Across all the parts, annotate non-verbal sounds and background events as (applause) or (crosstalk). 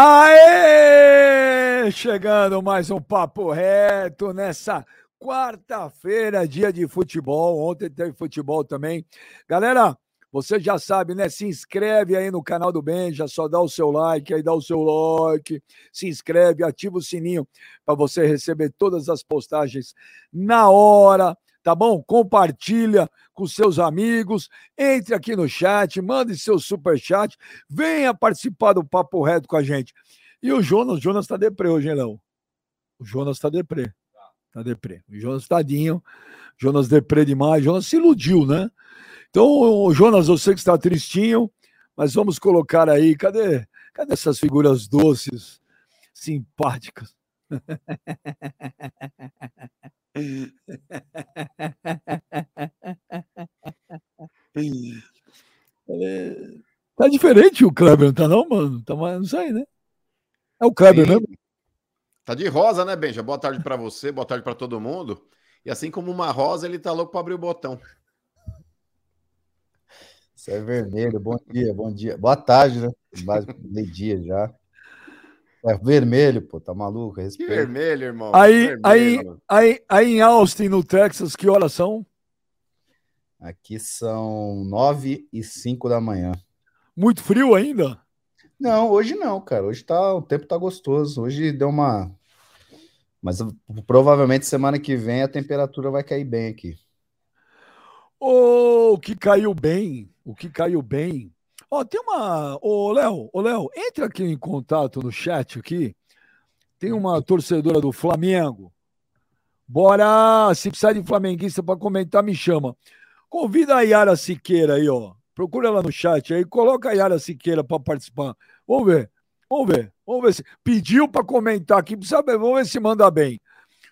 Aê! Chegando mais um papo reto nessa quarta-feira, dia de futebol. Ontem teve futebol também. Galera, você já sabe, né? Se inscreve aí no canal do Benja, só dá o seu like, aí dá o seu like, se inscreve, ativa o sininho para você receber todas as postagens na hora, tá bom? Compartilha com seus amigos, entre aqui no chat, mande seu super chat, venha participar do papo reto com a gente. E o Jonas, o Jonas tá deprê hoje, Léo? O Jonas tá deprê. Tá deprê. O Jonas tadinho. Jonas deprê demais. Jonas se iludiu, né? Então, Jonas, eu sei que está tristinho, mas vamos colocar aí, cadê, cadê essas figuras doces, simpáticas? (laughs) Tá diferente o Kleber, não tá não, mano? Tá mais, não sei, né? É o Kleber Sim. mesmo? Tá de rosa, né, Benja? Boa tarde para você, boa tarde para todo mundo. E assim como uma rosa, ele tá louco para abrir o botão. Isso é vermelho. Bom dia, bom dia. Boa tarde, né? Meio-dia já. É vermelho, pô, tá maluco? Respeito. Que vermelho, irmão. Aí, vermelho, aí, aí, aí em Austin, no Texas, que horas são? Aqui são nove e cinco da manhã. Muito frio ainda? Não, hoje não, cara. Hoje tá, o tempo tá gostoso. Hoje deu uma. Mas provavelmente semana que vem a temperatura vai cair bem aqui. O oh, que caiu bem o que caiu bem. Ó, tem uma. Ô, Léo, ô, Léo, entra aqui em contato no chat aqui. Tem uma torcedora do Flamengo. Bora! Se precisar de flamenguista para comentar, me chama. Convida a Yara Siqueira aí, ó. Procura ela no chat aí, coloca a Yara Siqueira para participar. Vamos ver. Vamos ver. Vamos ver se. Pediu para comentar aqui, precisa ver. Vamos ver se manda bem.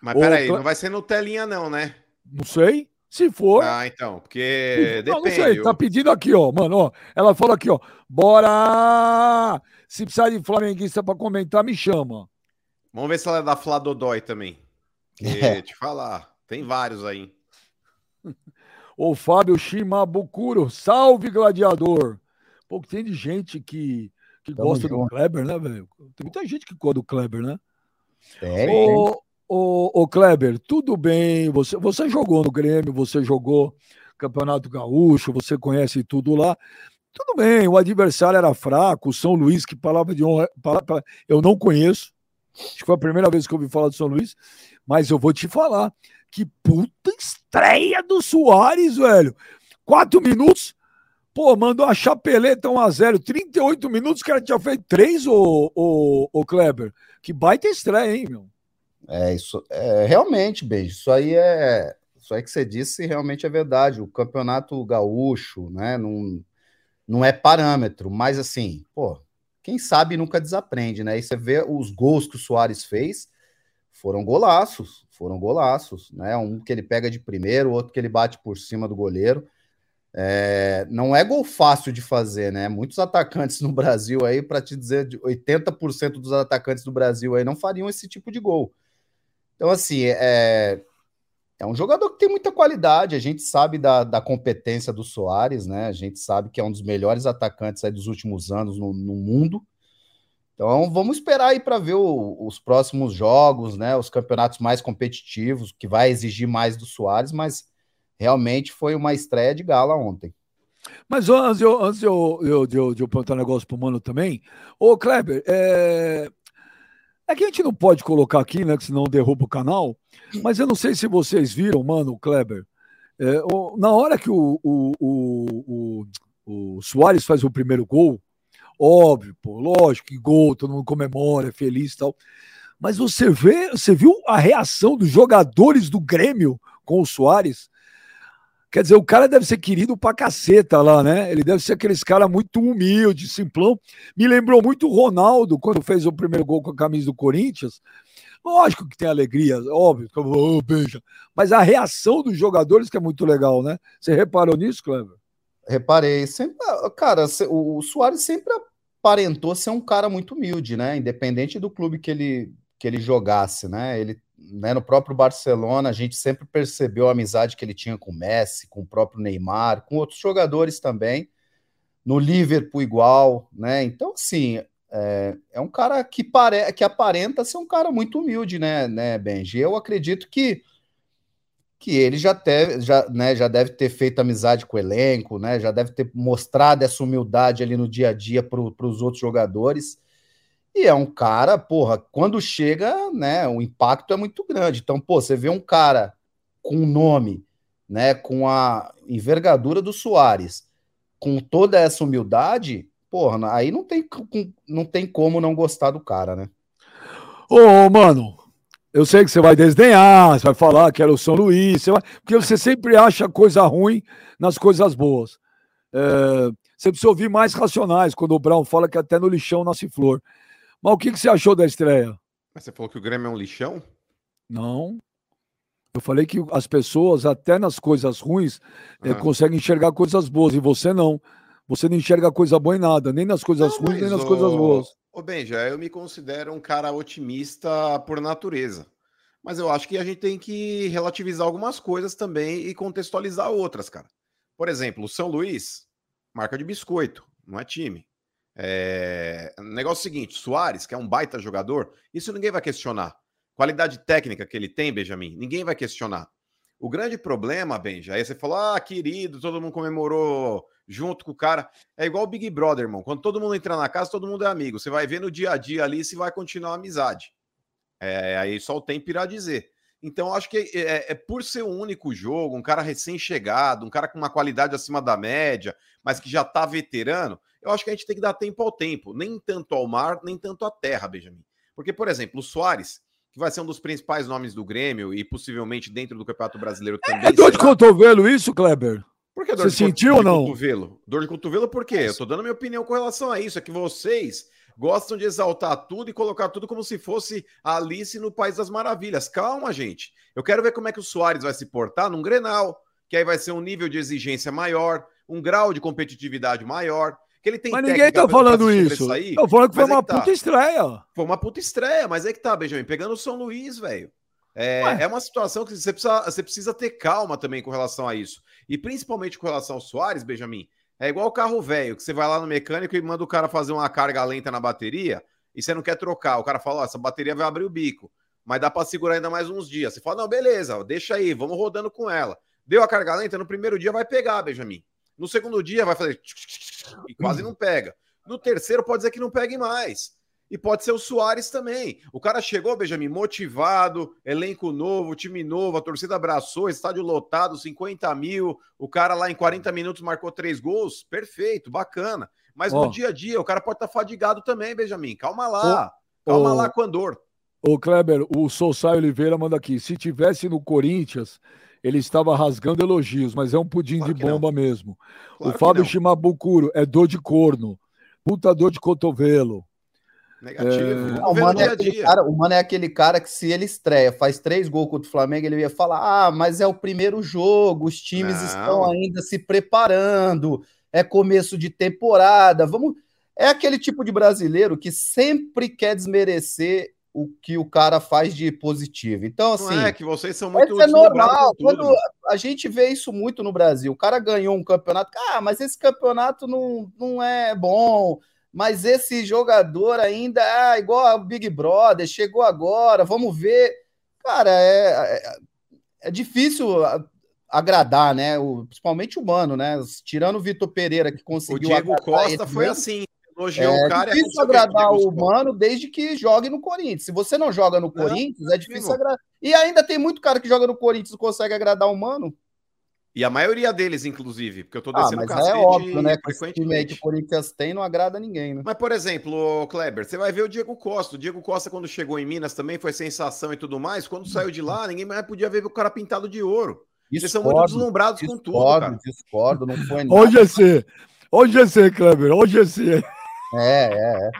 Mas peraí, não vai ser no telinha, não, né? Não sei. Se for. Ah, então, porque. Não, depende. Não sei, tá pedindo aqui, ó, mano, ó. Ela falou aqui, ó. Bora! Se precisar de flamenguista para comentar, me chama. Vamos ver se ela é da Flá Dodói também. É. Te falar, tem vários aí. o (laughs) Fábio Shimabukuro, salve gladiador. Pô, tem de gente que, que gosta junto. do Kleber, né, velho? Tem muita gente que gosta do Kleber, né? Sério? Ô, ô Kleber, tudo bem, você, você jogou no Grêmio, você jogou Campeonato Gaúcho, você conhece tudo lá. Tudo bem, o adversário era fraco, o São Luís, que palavra de honra, palavra, eu não conheço. Acho que foi a primeira vez que eu ouvi falar do São Luís, mas eu vou te falar. Que puta estreia do Soares, velho. Quatro minutos, pô, mandou a chapeleta 1x0. 38 minutos, o cara tinha feito três, ô, ô, ô Kleber. Que baita estreia, hein, meu? É, isso é realmente, beijo. Isso aí é. Isso aí que você disse realmente é verdade. O campeonato gaúcho, né? Não, não é parâmetro, mas assim, pô, quem sabe nunca desaprende, né? E você vê os gols que o Soares fez, foram golaços, foram golaços, né? Um que ele pega de primeiro, outro que ele bate por cima do goleiro. É, não é gol fácil de fazer, né? Muitos atacantes no Brasil aí, para te dizer, 80% dos atacantes do Brasil aí não fariam esse tipo de gol. Então, assim, é, é um jogador que tem muita qualidade. A gente sabe da, da competência do Soares, né? A gente sabe que é um dos melhores atacantes dos últimos anos no, no mundo. Então, vamos esperar aí para ver o, os próximos jogos, né? Os campeonatos mais competitivos, que vai exigir mais do Soares, mas realmente foi uma estreia de gala ontem. Mas antes, eu, antes eu, eu, de, eu, de eu perguntar um negócio pro Mano também, ô Kleber, é, é que a gente não pode colocar aqui, né? Que senão derruba o canal. Mas eu não sei se vocês viram, mano, o Kleber. É, o, na hora que o, o, o, o, Soares faz o primeiro gol, óbvio, pô, lógico que gol, todo mundo comemora, é feliz e tal. Mas você vê, você viu a reação dos jogadores do Grêmio com o Soares? Quer dizer, o cara deve ser querido pra caceta lá, né? Ele deve ser aqueles cara muito humilde, simplão. Me lembrou muito o Ronaldo quando fez o primeiro gol com a camisa do Corinthians. Lógico que tem alegria, óbvio, oh, beija. Mas a reação dos jogadores que é muito legal, né? Você reparou nisso, Cleber? Reparei. Sempre, cara, o Soares sempre aparentou ser um cara muito humilde, né? Independente do clube que ele, que ele jogasse, né? Ele né, no próprio Barcelona, a gente sempre percebeu a amizade que ele tinha com o Messi, com o próprio Neymar, com outros jogadores também. No Liverpool, igual, né? Então, assim, é, é um cara que, pare, que aparenta ser um cara muito humilde, né, né, Benji? Eu acredito que que ele já, teve, já, né, já deve ter feito amizade com o elenco, né, já deve ter mostrado essa humildade ali no dia a dia para os outros jogadores. E é um cara, porra, quando chega, né, o impacto é muito grande. Então, pô, você vê um cara com nome, né, com a envergadura do Soares, com toda essa humildade, porra, aí não tem, não tem como não gostar do cara, né? Ô, mano, eu sei que você vai desdenhar, você vai falar que era o São Luís, você vai... porque você sempre acha coisa ruim nas coisas boas. É... Você precisa ouvir mais racionais quando o Brown fala que até no lixão nasce flor. Mas o que, que você achou da estreia? Mas você falou que o Grêmio é um lixão? Não. Eu falei que as pessoas, até nas coisas ruins, ah. é, conseguem enxergar coisas boas, e você não. Você não enxerga coisa boa em nada, nem nas coisas não, ruins, nem nas o... coisas boas. Ô, Benja, eu me considero um cara otimista por natureza. Mas eu acho que a gente tem que relativizar algumas coisas também e contextualizar outras, cara. Por exemplo, o São Luís, marca de biscoito, não é time. É... O negócio o seguinte: Soares, que é um baita jogador, isso ninguém vai questionar. Qualidade técnica que ele tem, Benjamin, ninguém vai questionar. O grande problema, Benja, aí você falou, ah, querido, todo mundo comemorou junto com o cara. É igual o Big Brother, irmão. Quando todo mundo entra na casa, todo mundo é amigo. Você vai ver no dia a dia ali se vai continuar a amizade. É, aí só o tempo irá dizer. Então, acho que é, é, por ser um único jogo, um cara recém-chegado, um cara com uma qualidade acima da média, mas que já tá veterano, eu acho que a gente tem que dar tempo ao tempo, nem tanto ao mar, nem tanto à terra, Benjamin. Porque, por exemplo, o Soares, que vai ser um dos principais nomes do Grêmio e possivelmente dentro do Campeonato Brasileiro é, também. É dor de cotovelo isso, Kleber? Por que dor Você de sentiu ou não? Cotovelo? Dor de cotovelo por quê? Eu tô dando minha opinião com relação a isso. É que vocês gostam de exaltar tudo e colocar tudo como se fosse Alice no País das Maravilhas. Calma, gente. Eu quero ver como é que o Soares vai se portar num Grenal, que aí vai ser um nível de exigência maior, um grau de competitividade maior. Que ele tem mas ninguém tá falando isso. Eu falando que foi uma é que tá. puta estreia. Foi uma puta estreia, mas é que tá, Benjamin, pegando o São Luís, velho. É, é, uma situação que você precisa, você precisa ter calma também com relação a isso. E principalmente com relação ao Soares, Benjamin, é igual o carro velho, que você vai lá no mecânico e manda o cara fazer uma carga lenta na bateria e você não quer trocar. O cara fala: oh, essa bateria vai abrir o bico, mas dá para segurar ainda mais uns dias. Você fala: não, beleza, deixa aí, vamos rodando com ela. Deu a carga lenta, no primeiro dia vai pegar, Benjamin. No segundo dia vai fazer e quase não pega. No terceiro pode ser que não pegue mais. E pode ser o Soares também. O cara chegou, Benjamin, motivado, elenco novo, time novo, a torcida abraçou, estádio lotado, 50 mil. O cara lá em 40 minutos marcou três gols. Perfeito, bacana. Mas oh. no dia a dia, o cara pode estar tá fadigado também, Benjamin. Calma lá. Oh. Calma oh. lá com a dor. Ô, Kleber, o Sousai Oliveira manda aqui. Se tivesse no Corinthians, ele estava rasgando elogios, mas é um pudim claro de bomba não. mesmo. Claro o Fábio Shimabukuro é dor de corno, puta dor de cotovelo. Negativo. É... o, mano é dia cara, o Mano é aquele cara que, se ele estreia, faz três gols contra o Flamengo, ele ia falar: ah, mas é o primeiro jogo, os times não. estão ainda se preparando, é começo de temporada. Vamos. É aquele tipo de brasileiro que sempre quer desmerecer o que o cara faz de positivo. Então, assim. Não é que vocês são muito. É normal. Quando a gente vê isso muito no Brasil. O cara ganhou um campeonato. Ah, mas esse campeonato não, não é bom. Mas esse jogador ainda é igual ao Big Brother, chegou agora, vamos ver. Cara, é, é, é difícil agradar, né? O, principalmente o Mano, né? Tirando o Vitor Pereira, que conseguiu. O Diego Costa foi assim elogiou é, o cara. É difícil agradar o Mano desde que jogue no Corinthians. Se você não joga no Corinthians, é difícil agradar. E ainda tem muito cara que joga no Corinthians e consegue agradar o Mano. E a maioria deles, inclusive, porque eu tô ah, descendo ah, mas é óbvio, né? Que esse time aí que o Corinthians tem não agrada ninguém, né? Mas, por exemplo, Kleber, você vai ver o Diego Costa. O Diego Costa, quando chegou em Minas, também foi sensação e tudo mais. Quando saiu de lá, ninguém mais podia ver o cara pintado de ouro. Discordo, Vocês são muito deslumbrados discordo, com tudo, cara. Discordo, não foi nada. Hoje é ser. Hoje é ser, Kleber. Hoje é ser. É, é, é.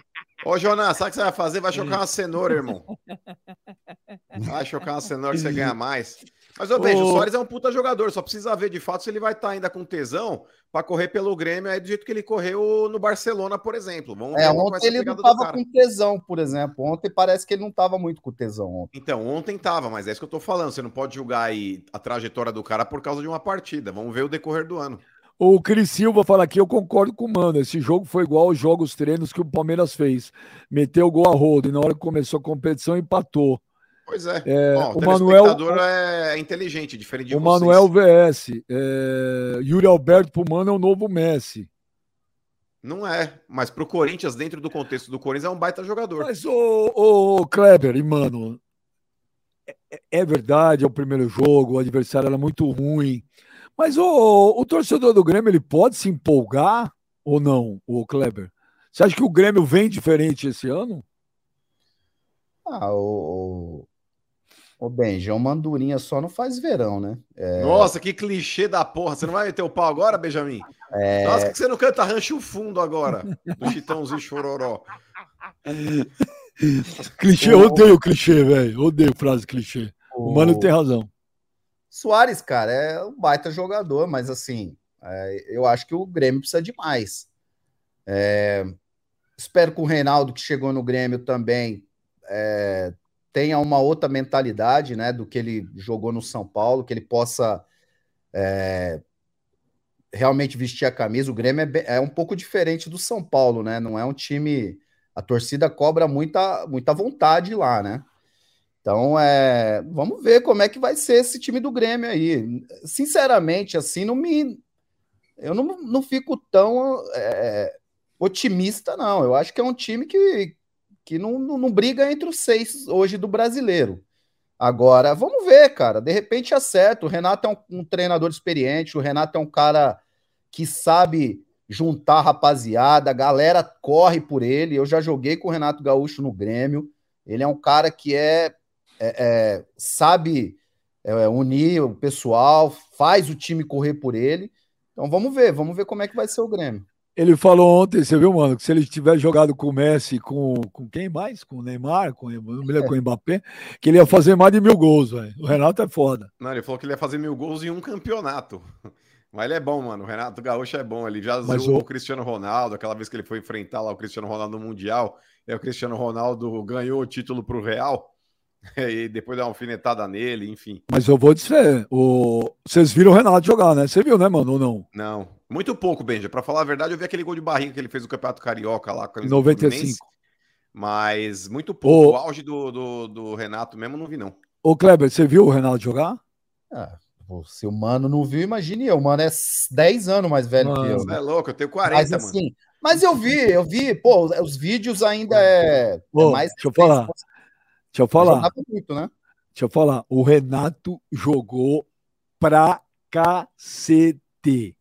Ô, Jonas, sabe o que você vai fazer? Vai chocar uma cenoura, irmão. (laughs) Vai chocar uma cenoura que você ganha mais. Mas eu vejo, o Soares é um puta jogador, só precisa ver de fato se ele vai estar tá ainda com tesão para correr pelo Grêmio aí do jeito que ele correu no Barcelona, por exemplo. Vamos é, ontem ele não estava com tesão, por exemplo. Ontem parece que ele não estava muito com tesão. Ontem. Então, ontem estava, mas é isso que eu tô falando. Você não pode julgar aí a trajetória do cara por causa de uma partida. Vamos ver o decorrer do ano. O Cris Silva fala aqui, eu concordo com o Mano. Esse jogo foi igual aos jogos treinos que o Palmeiras fez. Meteu o gol a rodo e na hora que começou a competição empatou. Pois é. é Bom, o, Manuel é inteligente, diferente de o vocês. Manuel VS. É, Yuri Alberto pro Mano é o novo Messi. Não é, mas pro Corinthians, dentro do contexto do Corinthians, é um baita jogador. Mas o, o Kleber e Mano, é, é, verdade, é o primeiro jogo, o adversário era muito ruim. Mas o, o torcedor do Grêmio ele pode se empolgar ou não, o Kleber? Você acha que o Grêmio vem diferente esse ano? Ah, o, Ô, Benji, uma andorinha só não faz verão, né? É... Nossa, que clichê da porra. Você não vai meter o pau agora, Benjamin? É... Nossa, que você não canta Rancho Fundo agora, do Chitãozinho Chororó. (laughs) clichê, o... odeio clichê, velho. Odeio frase clichê. O... o Mano tem razão. Soares, cara, é um baita jogador, mas assim, é, eu acho que o Grêmio precisa de mais. É, espero que o Reinaldo, que chegou no Grêmio também, é, tenha uma outra mentalidade, né, do que ele jogou no São Paulo, que ele possa é, realmente vestir a camisa. O Grêmio é, é, um pouco diferente do São Paulo, né? Não é um time. A torcida cobra muita, muita vontade lá, né? Então, é, vamos ver como é que vai ser esse time do Grêmio aí. Sinceramente, assim, não me. Eu não, não fico tão é, otimista, não. Eu acho que é um time que, que não, não, não briga entre os seis hoje do brasileiro. Agora, vamos ver, cara. De repente acerta. O Renato é um, um, treinador experiente, o Renato é um cara que sabe juntar rapaziada, a galera corre por ele. Eu já joguei com o Renato Gaúcho no Grêmio. Ele é um cara que é, é, é sabe é, unir o pessoal, faz o time correr por ele. Então vamos ver, vamos ver como é que vai ser o Grêmio. Ele falou ontem, você viu, mano, que se ele tivesse jogado com o Messi, com, com quem mais? Com o Neymar, com, não me lembro, com o Mbappé, que ele ia fazer mais de mil gols, velho. O Renato é foda. Não, ele falou que ele ia fazer mil gols em um campeonato. Mas ele é bom, mano. O Renato Gaúcho é bom. Ele já zoou o... o Cristiano Ronaldo, aquela vez que ele foi enfrentar lá o Cristiano Ronaldo no Mundial. E o Cristiano Ronaldo ganhou o título pro Real. (laughs) E depois deu uma alfinetada nele, enfim. Mas eu vou dizer, o... vocês viram o Renato jogar, né? Você viu, né, mano? Ou não? Não. Muito pouco, Benja. Pra falar a verdade, eu vi aquele gol de barriga que ele fez no Campeonato Carioca lá. Com 95. Mas muito pouco. O, o auge do, do, do, Renato mesmo não vi, não. Ô, Kleber, você viu o Renato jogar? Ah, se o Mano não viu, imagine eu. O Mano é 10 anos mais velho mano, que eu. Você é louco, eu tenho 40, mas, mano. Assim, mas eu vi, eu vi. Pô, os vídeos ainda é, Ô, é mais... Deixa eu falar. Deixa eu falar. Muito, né? Deixa eu falar. O Renato jogou pra cacete.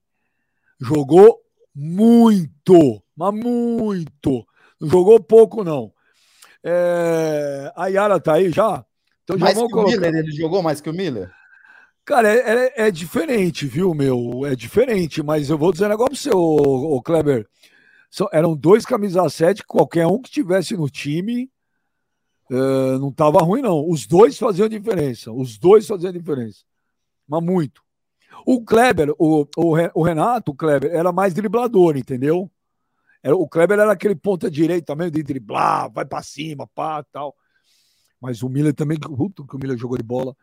Jogou muito, mas muito. Não jogou pouco, não. É... A Yara tá aí já? Então mais que colocar... o Miller, ele jogou mais que o Miller? Cara, é, é, é, diferente, viu, meu? É diferente, mas eu vou dizer um negócio pra você, ô, ô Kleber. São, eram dois camisas 7, qualquer um que tivesse no time uh, não tava ruim, não. Os dois faziam diferença. Os dois faziam diferença. Mas muito. O Kleber, o, o, Renato, o Kleber, era mais driblador, entendeu? Era, o Kleber era aquele ponta direita também, de driblar, vai para cima, pá, tal. Mas o Miller também, puto, que o Miller jogou de bola.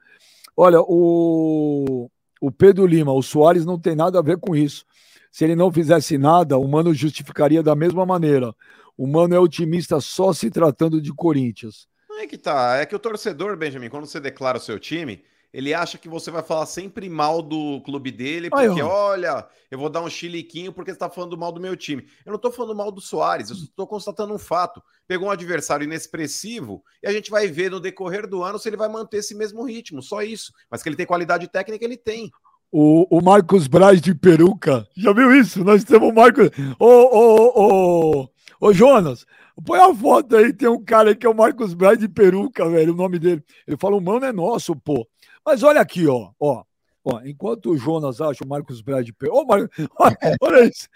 Olha, o, o Pedro Lima, o Soares não tem nada a ver com isso. Se ele não fizesse nada, o Mano justificaria da mesma maneira. O Mano é otimista só se tratando de Corinthians. É que tá, é que o torcedor, Benjamin, quando você declara o seu time, ele acha que você vai falar sempre mal do clube dele, porque Ai, olha, eu vou dar um chiliquinho porque você tá falando mal do meu time. Eu não tô falando mal do Soares, eu estou constatando um fato. Pegou um adversário inexpressivo e a gente vai ver no decorrer do ano se ele vai manter esse mesmo ritmo, só isso. Mas que ele tem qualidade técnica, ele tem. O, o Marcos Braz de peruca, já viu isso? Nós temos o Marcos. Ô, ô, ô, ô, Jonas, põe a foto aí, tem um cara aí que é o Marcos Braz de peruca, velho, o nome dele. Ele fala: o mano é nosso, pô. Mas olha aqui, ó, ó. Ó, enquanto o Jonas acha o Marcos Brad. Ô, Mar... olha, (laughs) olha isso.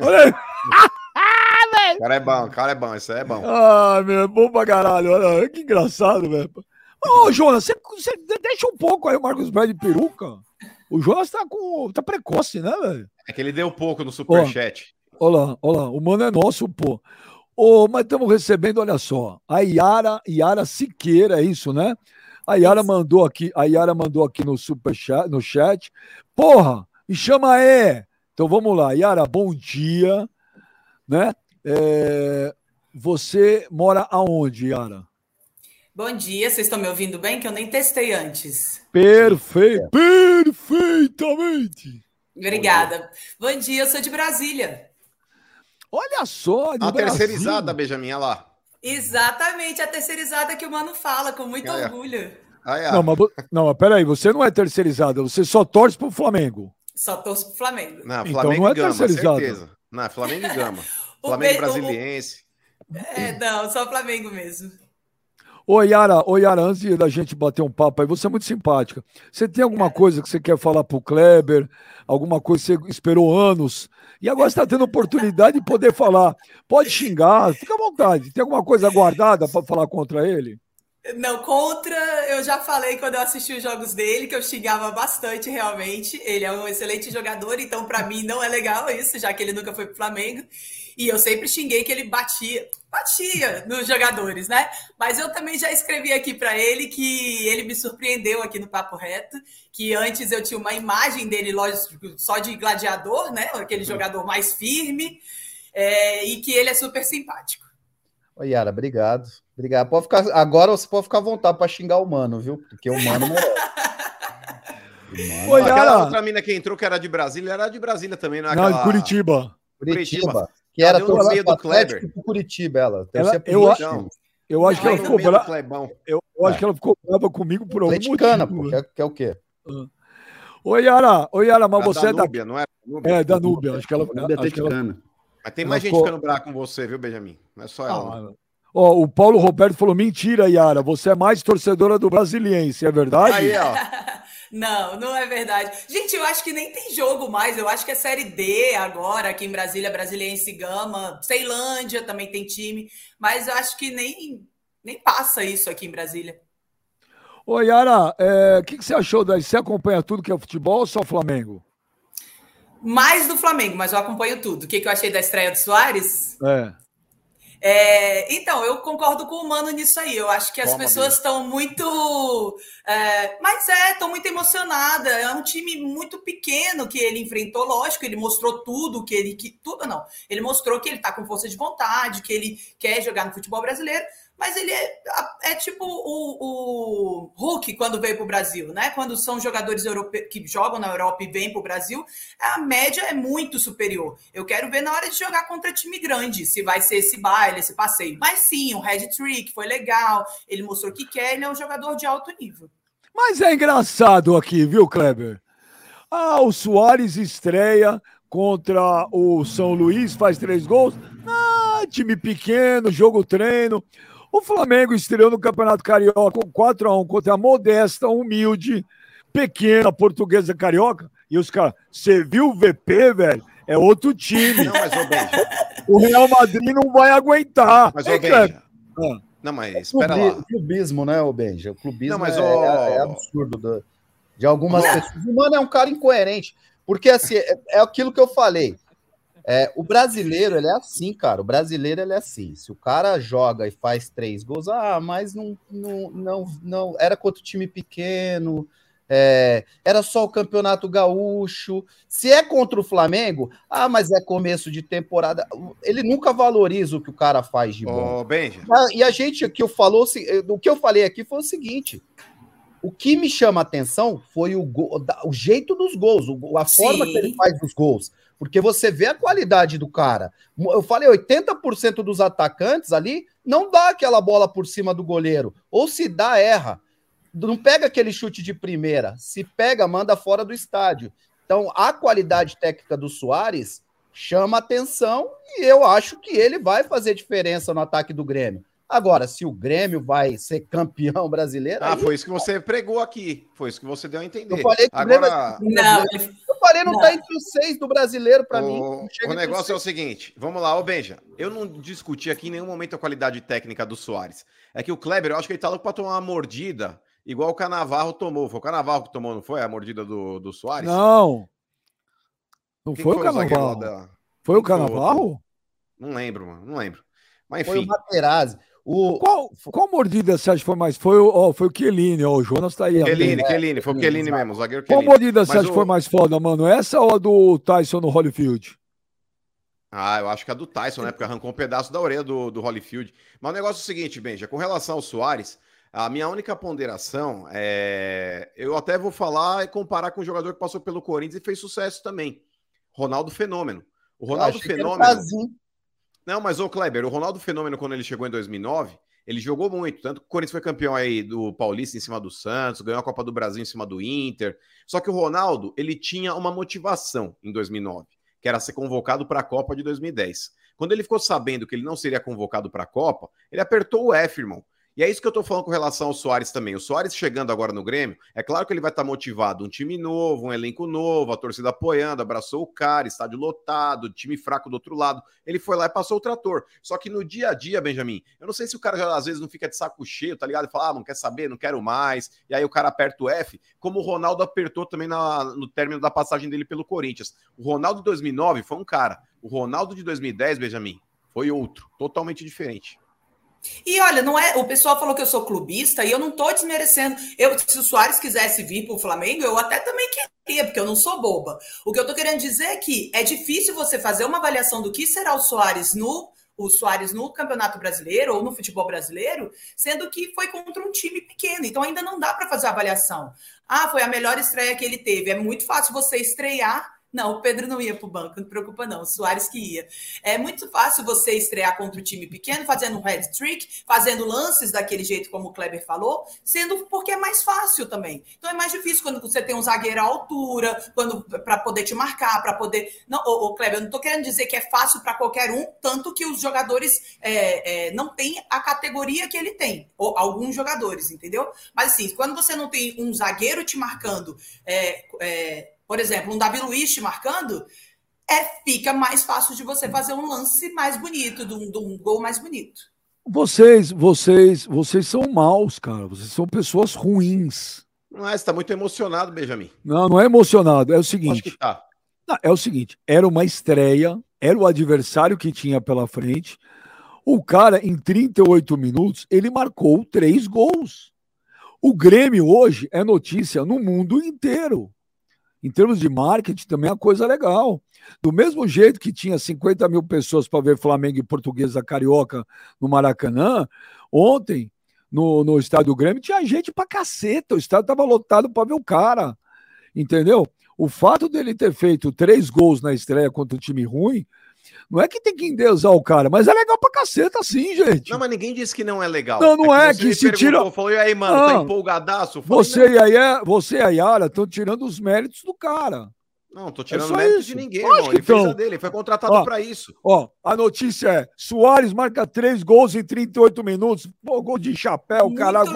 Olha isso. O (laughs) cara é bom, o cara é bom, isso aí é bom. Ah, meu, é bom pra caralho. Olha, que engraçado, velho. Ô, Jonas, você, você, deixa um pouco aí o Marcos Brad de peruca. O Jonas tá com. tá precoce, né, velho? É que ele deu pouco no superchat. Olha lá, olha lá, o mano é nosso, pô. Ô, mas estamos recebendo, olha só, a Yara, Yara Siqueira, é isso, né? A Yara mandou aqui, a Yara mandou aqui no super chat, no chat. Porra, me chama é. Então vamos lá, Yara, bom dia, né? É, você mora aonde, Yara? Bom dia, vocês estão me ouvindo bem? Que eu nem testei antes. Perfeito, perfeitamente. Obrigada. Bom dia, eu sou de Brasília. Olha só, A Brasil. terceirizada, Benjamin, olha lá. Exatamente, a terceirizada que o Mano fala, com muito ah, orgulho. Ah, é. Não, mas, não, mas peraí, você não é terceirizada, você só torce pro Flamengo. Só torço pro Flamengo. Não, então Flamengo não é Gama, certeza. Não, Flamengo e (laughs) Gama. Flamengo Brasiliense. É, não, só Flamengo mesmo. Oi, Yara, oi, Yara, antes da gente bater um papo aí, você é muito simpática. Você tem alguma coisa que você quer falar pro Kleber? Alguma coisa que você esperou anos? E agora está tendo oportunidade de poder falar. Pode xingar, fica à vontade. Tem alguma coisa guardada para falar contra ele? Não, contra, eu já falei quando eu assisti os jogos dele, que eu xingava bastante realmente. Ele é um excelente jogador, então para mim não é legal isso, já que ele nunca foi pro Flamengo. E eu sempre xinguei que ele batia, batia nos jogadores, né? Mas eu também já escrevi aqui para ele que ele me surpreendeu aqui no Papo Reto, que antes eu tinha uma imagem dele, lógico, só de gladiador, né? Aquele jogador mais firme, é, e que ele é super simpático. Oi, Yara, obrigado. Obrigado. Pode ficar, agora você pode ficar à vontade para xingar o mano, viu? Porque o mano merece. (laughs) Oi, Aquela outra mina que entrou, que era de Brasília, era de Brasília também, não é? Aquela... Não, de Curitiba. Curitiba. Que era todo meio do Kleber. Curitiba, ela. ela eu, acho, eu acho que ela ficou brava. Eu, eu acho é. que ela ficou brava comigo por algum Atleticana, motivo. Pô, que, é, o quê? Ah. Oi, Yara. Oi, Yara, mas você Danúbia, é da... não é? É, Danúbia. Acho que ela... Danúbia acho que ela... Mas tem mais ela gente ficou... ficando brava com você, viu, Benjamin? Não é só ela. Ah, Ó, o Paulo Roberto falou: mentira, Yara, você é mais torcedora do Brasiliense, é verdade? Aí, ó. (laughs) Não, não é verdade. Gente, eu acho que nem tem jogo mais. Eu acho que é Série D agora, aqui em Brasília, Brasiliense Gama. Ceilândia também tem time. Mas eu acho que nem, nem passa isso aqui em Brasília. Ô, Yara, o é, que, que você achou daí? Você acompanha tudo que é futebol ou só Flamengo? Mais do Flamengo, mas eu acompanho tudo. O que, que eu achei da estreia do Soares? É. É, então, eu concordo com o Mano nisso aí. Eu acho que as pessoas estão muito. É, mas é, estão muito emocionadas. É um time muito pequeno que ele enfrentou, lógico, ele mostrou tudo que ele. Que, tudo não. Ele mostrou que ele está com força de vontade, que ele quer jogar no futebol brasileiro mas ele é, é tipo o, o Hulk quando veio para o Brasil, né? Quando são jogadores europeus que jogam na Europa e vêm para o Brasil, a média é muito superior. Eu quero ver na hora de jogar contra time grande, se vai ser esse baile, esse passeio. Mas sim, o Red Trick foi legal, ele mostrou que quer, ele é um jogador de alto nível. Mas é engraçado aqui, viu, Kleber? Ah, o Soares estreia contra o São Luís, faz três gols. Ah, time pequeno, jogo treino. O Flamengo estreou no Campeonato Carioca com 4x1 contra a modesta, humilde, pequena portuguesa carioca. E os caras, você viu o VP, velho? É outro time. Não, mas ô Benja. O Real Madrid não vai aguentar. Mas ô Benja. Ah. Não, mas espera lá. Clubismo, né, ô Benja? O clubismo não, mas, é, é, é absurdo do, de algumas pessoas. O mano é um cara incoerente. Porque assim, é, é aquilo que eu falei. É, o brasileiro, ele é assim, cara. O brasileiro, ele é assim. Se o cara joga e faz três gols, ah, mas não, não, não, não era contra o time pequeno, é, era só o campeonato gaúcho. Se é contra o Flamengo, ah, mas é começo de temporada. Ele nunca valoriza o que o cara faz de bom. Oh, Benja. E a gente que eu falou, o que eu falei aqui foi o seguinte: o que me chama a atenção foi o, gol, o jeito dos gols, a forma Sim. que ele faz os gols. Porque você vê a qualidade do cara. Eu falei, 80% dos atacantes ali não dá aquela bola por cima do goleiro. Ou se dá, erra. Não pega aquele chute de primeira. Se pega, manda fora do estádio. Então, a qualidade técnica do Soares chama atenção e eu acho que ele vai fazer diferença no ataque do Grêmio. Agora, se o Grêmio vai ser campeão brasileiro. Ah, aí... foi isso que você pregou aqui. Foi isso que você deu a entender. Eu falei que Agora... Grêmio... Não, eu falei, não, não. tá entre os seis do brasileiro para mim. O negócio é o seguinte: vamos lá, ô Benja. Eu não discuti aqui em nenhum momento a qualidade técnica do Soares. É que o Kleber, eu acho que ele tá louco pra tomar uma mordida, igual o Canavarro tomou. Foi o Canavarro que tomou, não foi? A mordida do, do Soares? Não. Não foi, foi, o Canavarro. Foi o Canavarro? Não lembro, mano. Não lembro. Mas enfim. Foi o Materazzi. O... Qual, qual mordida você acha que foi mais? Foi o, oh, foi o Chiellini, ó, o Jonas tá aí. Chiellini, Chiellini, foi o Chiellini mesmo, o zagueiro. Qual mordida você acha o... que foi mais foda, mano? Essa ou a do Tyson no Holyfield? Ah, eu acho que a do Tyson, né? Porque arrancou um pedaço da orelha do, do Holyfield. Mas o negócio é o seguinte, Benja, com relação ao Soares, a minha única ponderação é. Eu até vou falar e comparar com um jogador que passou pelo Corinthians e fez sucesso também. Ronaldo Fenômeno. O Ronaldo Fenômeno. Não, mas o Kleber, o Ronaldo Fenômeno, quando ele chegou em 2009, ele jogou muito. Tanto que o Corinthians foi campeão aí do Paulista em cima do Santos, ganhou a Copa do Brasil em cima do Inter. Só que o Ronaldo, ele tinha uma motivação em 2009, que era ser convocado para a Copa de 2010. Quando ele ficou sabendo que ele não seria convocado para a Copa, ele apertou o F, irmão. E é isso que eu tô falando com relação ao Soares também. O Soares chegando agora no Grêmio, é claro que ele vai estar tá motivado. Um time novo, um elenco novo, a torcida apoiando, abraçou o cara, estádio lotado, time fraco do outro lado. Ele foi lá e passou o trator. Só que no dia a dia, Benjamin, eu não sei se o cara já, às vezes não fica de saco cheio, tá ligado? E fala, ah, não quer saber, não quero mais. E aí o cara aperta o F, como o Ronaldo apertou também na, no término da passagem dele pelo Corinthians. O Ronaldo de 2009 foi um cara. O Ronaldo de 2010, Benjamin, foi outro, totalmente diferente. E olha, não é. O pessoal falou que eu sou clubista e eu não estou desmerecendo. Eu, se o Soares quisesse vir para o Flamengo, eu até também queria, porque eu não sou boba. O que eu estou querendo dizer é que é difícil você fazer uma avaliação do que será o Soares no o Soares no Campeonato Brasileiro ou no futebol brasileiro, sendo que foi contra um time pequeno. Então ainda não dá para fazer a avaliação. Ah, foi a melhor estreia que ele teve. É muito fácil você estrear não, o Pedro não ia para o banco, não preocupa não, o Soares que ia. É muito fácil você estrear contra o time pequeno, fazendo um head trick, fazendo lances daquele jeito como o Kleber falou, sendo porque é mais fácil também. Então é mais difícil quando você tem um zagueiro à altura, quando para poder te marcar, para poder. Não, ô, Kleber, eu não estou querendo dizer que é fácil para qualquer um, tanto que os jogadores é, é, não têm a categoria que ele tem, ou alguns jogadores, entendeu? Mas assim, quando você não tem um zagueiro te marcando. É, é por exemplo, um Davi Luiz te marcando, é, fica mais fácil de você fazer um lance mais bonito, de um, de um gol mais bonito. Vocês, vocês, vocês são maus, cara. Vocês são pessoas ruins. Não é, você está muito emocionado, Benjamin. Não, não é emocionado. É o seguinte. Acho que tá. Não, é o seguinte, era uma estreia, era o adversário que tinha pela frente. O cara, em 38 minutos, ele marcou três gols. O Grêmio hoje é notícia no mundo inteiro em termos de marketing, também é uma coisa legal. Do mesmo jeito que tinha 50 mil pessoas para ver Flamengo e Portuguesa Carioca no Maracanã, ontem, no, no estádio do Grêmio, tinha gente para caceta. O estádio estava lotado para ver o cara. Entendeu? O fato dele ter feito três gols na estreia contra o time ruim não é que tem que endeusar o cara, mas é legal pra caceta, sim, gente. Não, mas ninguém disse que não é legal. Não, não é, é que, que se tira. Falou, e aí, mano, tá ah, tá empolgadaço? Falei, você, e aí, você e a Yara estão tirando os méritos do cara. Não, tô tirando é mérito isso. de ninguém, irmão. Ele então, fez a dele, ele foi contratado para isso. Ó, a notícia é: Soares marca três gols em 38 minutos. Pô, gol de chapéu, caralho.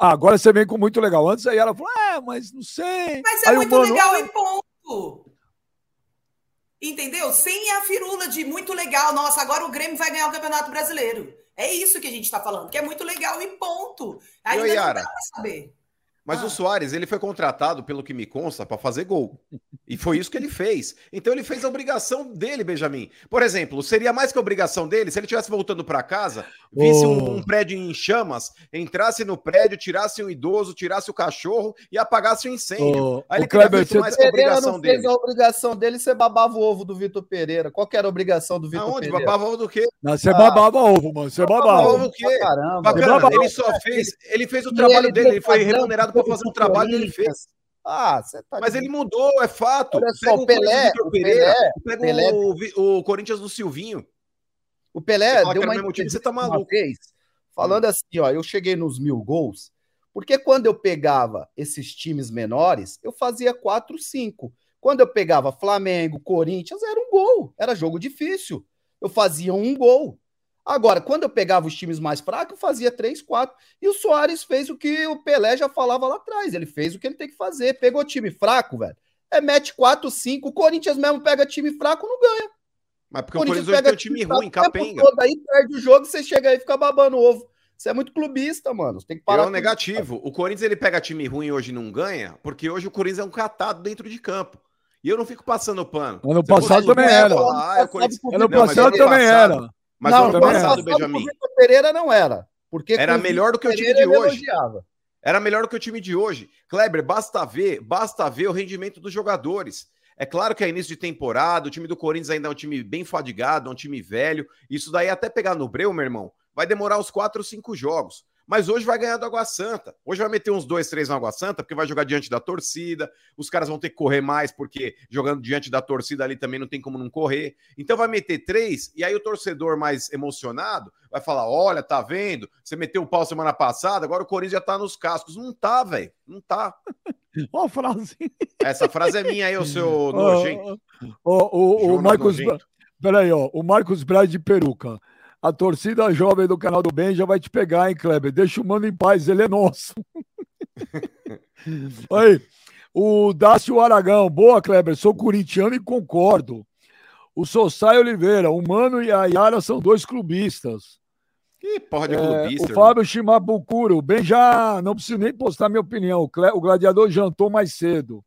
Agora você vem com muito legal. Antes aí ela falou: é, mas não sei. Mas é aí muito mano, legal e ponto. Entendeu? Sem a firula de muito legal. Nossa, agora o Grêmio vai ganhar o Campeonato Brasileiro. É isso que a gente está falando, que é muito legal e ponto. Aí não dá pra saber. Mas ah. o Soares, ele foi contratado, pelo que me consta, para fazer gol. E foi isso que ele fez. Então ele fez a obrigação dele, Benjamin. Por exemplo, seria mais que a obrigação dele se ele estivesse voltando para casa, visse oh. um, um, prédio em chamas, entrasse no prédio, tirasse um idoso, tirasse o cachorro e apagasse o incêndio. Oh. Aí ele o Kleber, feito mais que a obrigação não dele. Fez a obrigação dele, você babava o ovo do Vitor Pereira. Qual que era a obrigação do Vitor Pereira? Babava ovo do quê? Não, você ah. babava ovo, mano. Você babava, babava ovo. o quê? Caramba, Bacana, ele só fez, ele fez o trabalho ele dele, ele foi remunerado para fazer o trabalho que ele fez. Ah, você tá. Mas ele mudou, é fato. Olha só, o Pelé, o Pereira, pega Pelé, o, o, Corinthians do Silvinho. O Pelé deu uma motivo, você tá maluco. Vez, falando hum. assim, ó, eu cheguei nos mil gols, porque quando eu pegava esses times menores, eu fazia 4, 5. Quando eu pegava Flamengo, Corinthians, era um gol, era jogo difícil. Eu fazia um gol. Agora, quando eu pegava os times mais fracos, eu fazia 3, 4. E o Soares fez o que o Pelé já falava lá atrás. Ele fez o que ele tem que fazer. Pegou time fraco, velho. É mete 4, 5. O Corinthians mesmo pega time fraco, não ganha. Mas porque o Corinthians, o Corinthians pega time, time ruim, capenga. Todo, aí perde o jogo, você chega aí e fica babando ovo. Você é muito clubista, mano. Você tem que parar. É um negativo. Isso, o Corinthians ele pega time ruim e hoje não ganha, porque hoje o Corinthians é um catado dentro de campo. E eu não fico passando pano. Ano passado também era. Ah, Ano passado também era. Mas não, ano passado, Benjamin. O Pereira não era. Porque era melhor do que o time de hoje. Era melhor do que o time de hoje. Kleber, basta ver, basta ver o rendimento dos jogadores. É claro que é início de temporada, o time do Corinthians ainda é um time bem fadigado, é um time velho. Isso daí até pegar no breu, meu irmão, vai demorar uns 4 ou 5 jogos. Mas hoje vai ganhar do Água Santa. Hoje vai meter uns dois, três no Água Santa, porque vai jogar diante da torcida. Os caras vão ter que correr mais, porque jogando diante da torcida ali também não tem como não correr. Então vai meter três, e aí o torcedor mais emocionado vai falar: olha, tá vendo? Você meteu o pau semana passada, agora o Corinthians já tá nos cascos. Não tá, velho. Não tá. (laughs) Olha a frase. Essa frase é minha aí, o seu nojento. O, o, o Marcos. Peraí, ó. O Marcos Braz de peruca. A torcida jovem do canal do Bem já vai te pegar, hein, Kleber? Deixa o mano em paz, ele é nosso. (laughs) Aí, o Dácio Aragão. Boa, Kleber. Sou corintiano e concordo. O Sossai Oliveira. O Mano e a Yara são dois clubistas. Que porra de é, clubista. O Fábio Shimabukuro. Bem, já não preciso nem postar minha opinião. O gladiador jantou mais cedo.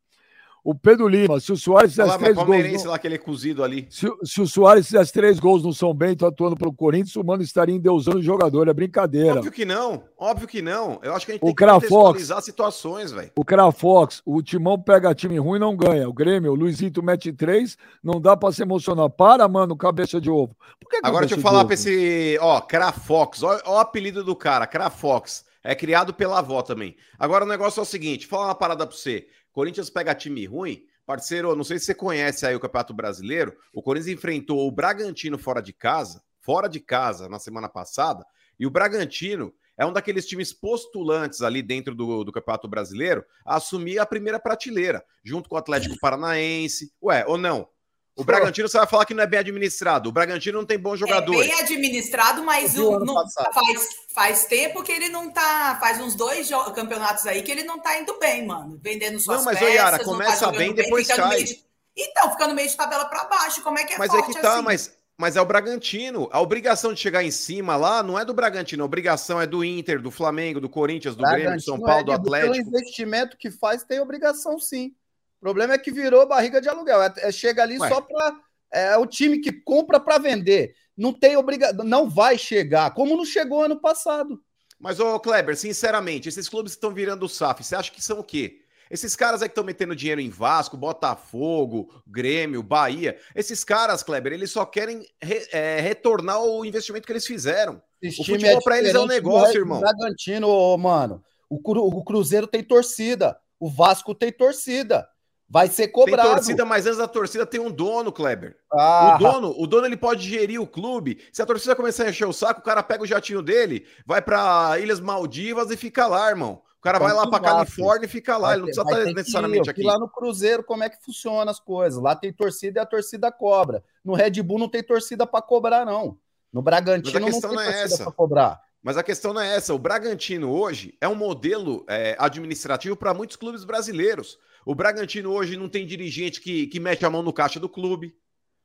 O Pedro Lima, se o Soares fizesse três gols. No... lá, aquele cozido ali. Se, se, o Soares fizesse três gols no São Bento atuando pelo Corinthians, o Mano estaria endeusando o jogador. É brincadeira. Óbvio que não. Óbvio que não. Eu acho que a gente o tem que contextualizar situações, velho. O Crafox, o Timão pega time ruim e não ganha. O Grêmio, o Luizito mete três, não dá pra se emocionar. Para, mano, cabeça de ovo. Agora deixa eu falar pra esse. Ó, Crafox. Ó, ó o apelido do cara, Crafox. É criado pela avó também. Agora o negócio é o seguinte: falar uma parada pra você. Corinthians pega time ruim, parceiro, não sei se você conhece aí o Campeonato Brasileiro, o Corinthians enfrentou o Bragantino fora de casa, fora de casa, na semana passada, e o Bragantino é um daqueles times postulantes ali dentro do, do Campeonato Brasileiro a assumir a primeira prateleira, junto com o Atlético Paranaense. Ué, ou não? O Bragantino você vai falar que não é bem administrado. O Bragantino não tem bons jogadores. É bem administrado, mas o, não, faz, faz tempo que ele não tá. Faz uns dois campeonatos aí que ele não tá indo bem, mano. Vendendo suas Não, mas peças, Yara, tá começa tá bem, depois cai. De... Então, ficando meio de tabela para baixo. Como é que é Mas é que tá, assim? mas, mas é o Bragantino. A obrigação de chegar em cima lá não é do Bragantino. A obrigação é do Inter, do Flamengo, do Corinthians, do Bragantino Grêmio, do São Paulo, é, do Atlético. Pelo investimento que faz, tem obrigação sim. O problema é que virou barriga de aluguel. É, é chega ali Ué. só para. É o time que compra para vender. Não tem obrigação. Não vai chegar, como não chegou ano passado. Mas, ô Kleber, sinceramente, esses clubes que estão virando o SAF, você acha que são o quê? Esses caras aí que estão metendo dinheiro em Vasco, Botafogo, Grêmio, Bahia, esses caras, Kleber, eles só querem re, é, retornar o investimento que eles fizeram. Esse o futebol é para eles é um negócio, irmão. Bragantino, mano. O, Cru, o Cruzeiro tem torcida, o Vasco tem torcida. Vai ser cobrado. Tem torcida, mas antes da torcida tem um dono, Kleber. Ah. O dono, o dono ele pode gerir o clube. Se a torcida começar a encher o saco, o cara pega o jatinho dele, vai para Ilhas Maldivas e fica lá, irmão. O cara vai lá para Califórnia e fica lá. Vai ele não precisa estar necessariamente aqui. Lá no Cruzeiro, como é que funciona as coisas? Lá tem torcida e a torcida cobra. No Red Bull não tem torcida para cobrar, não. No Bragantino não tem é torcida para cobrar. Mas a questão não é essa. O Bragantino hoje é um modelo é, administrativo para muitos clubes brasileiros. O Bragantino hoje não tem dirigente que, que mete a mão no caixa do clube.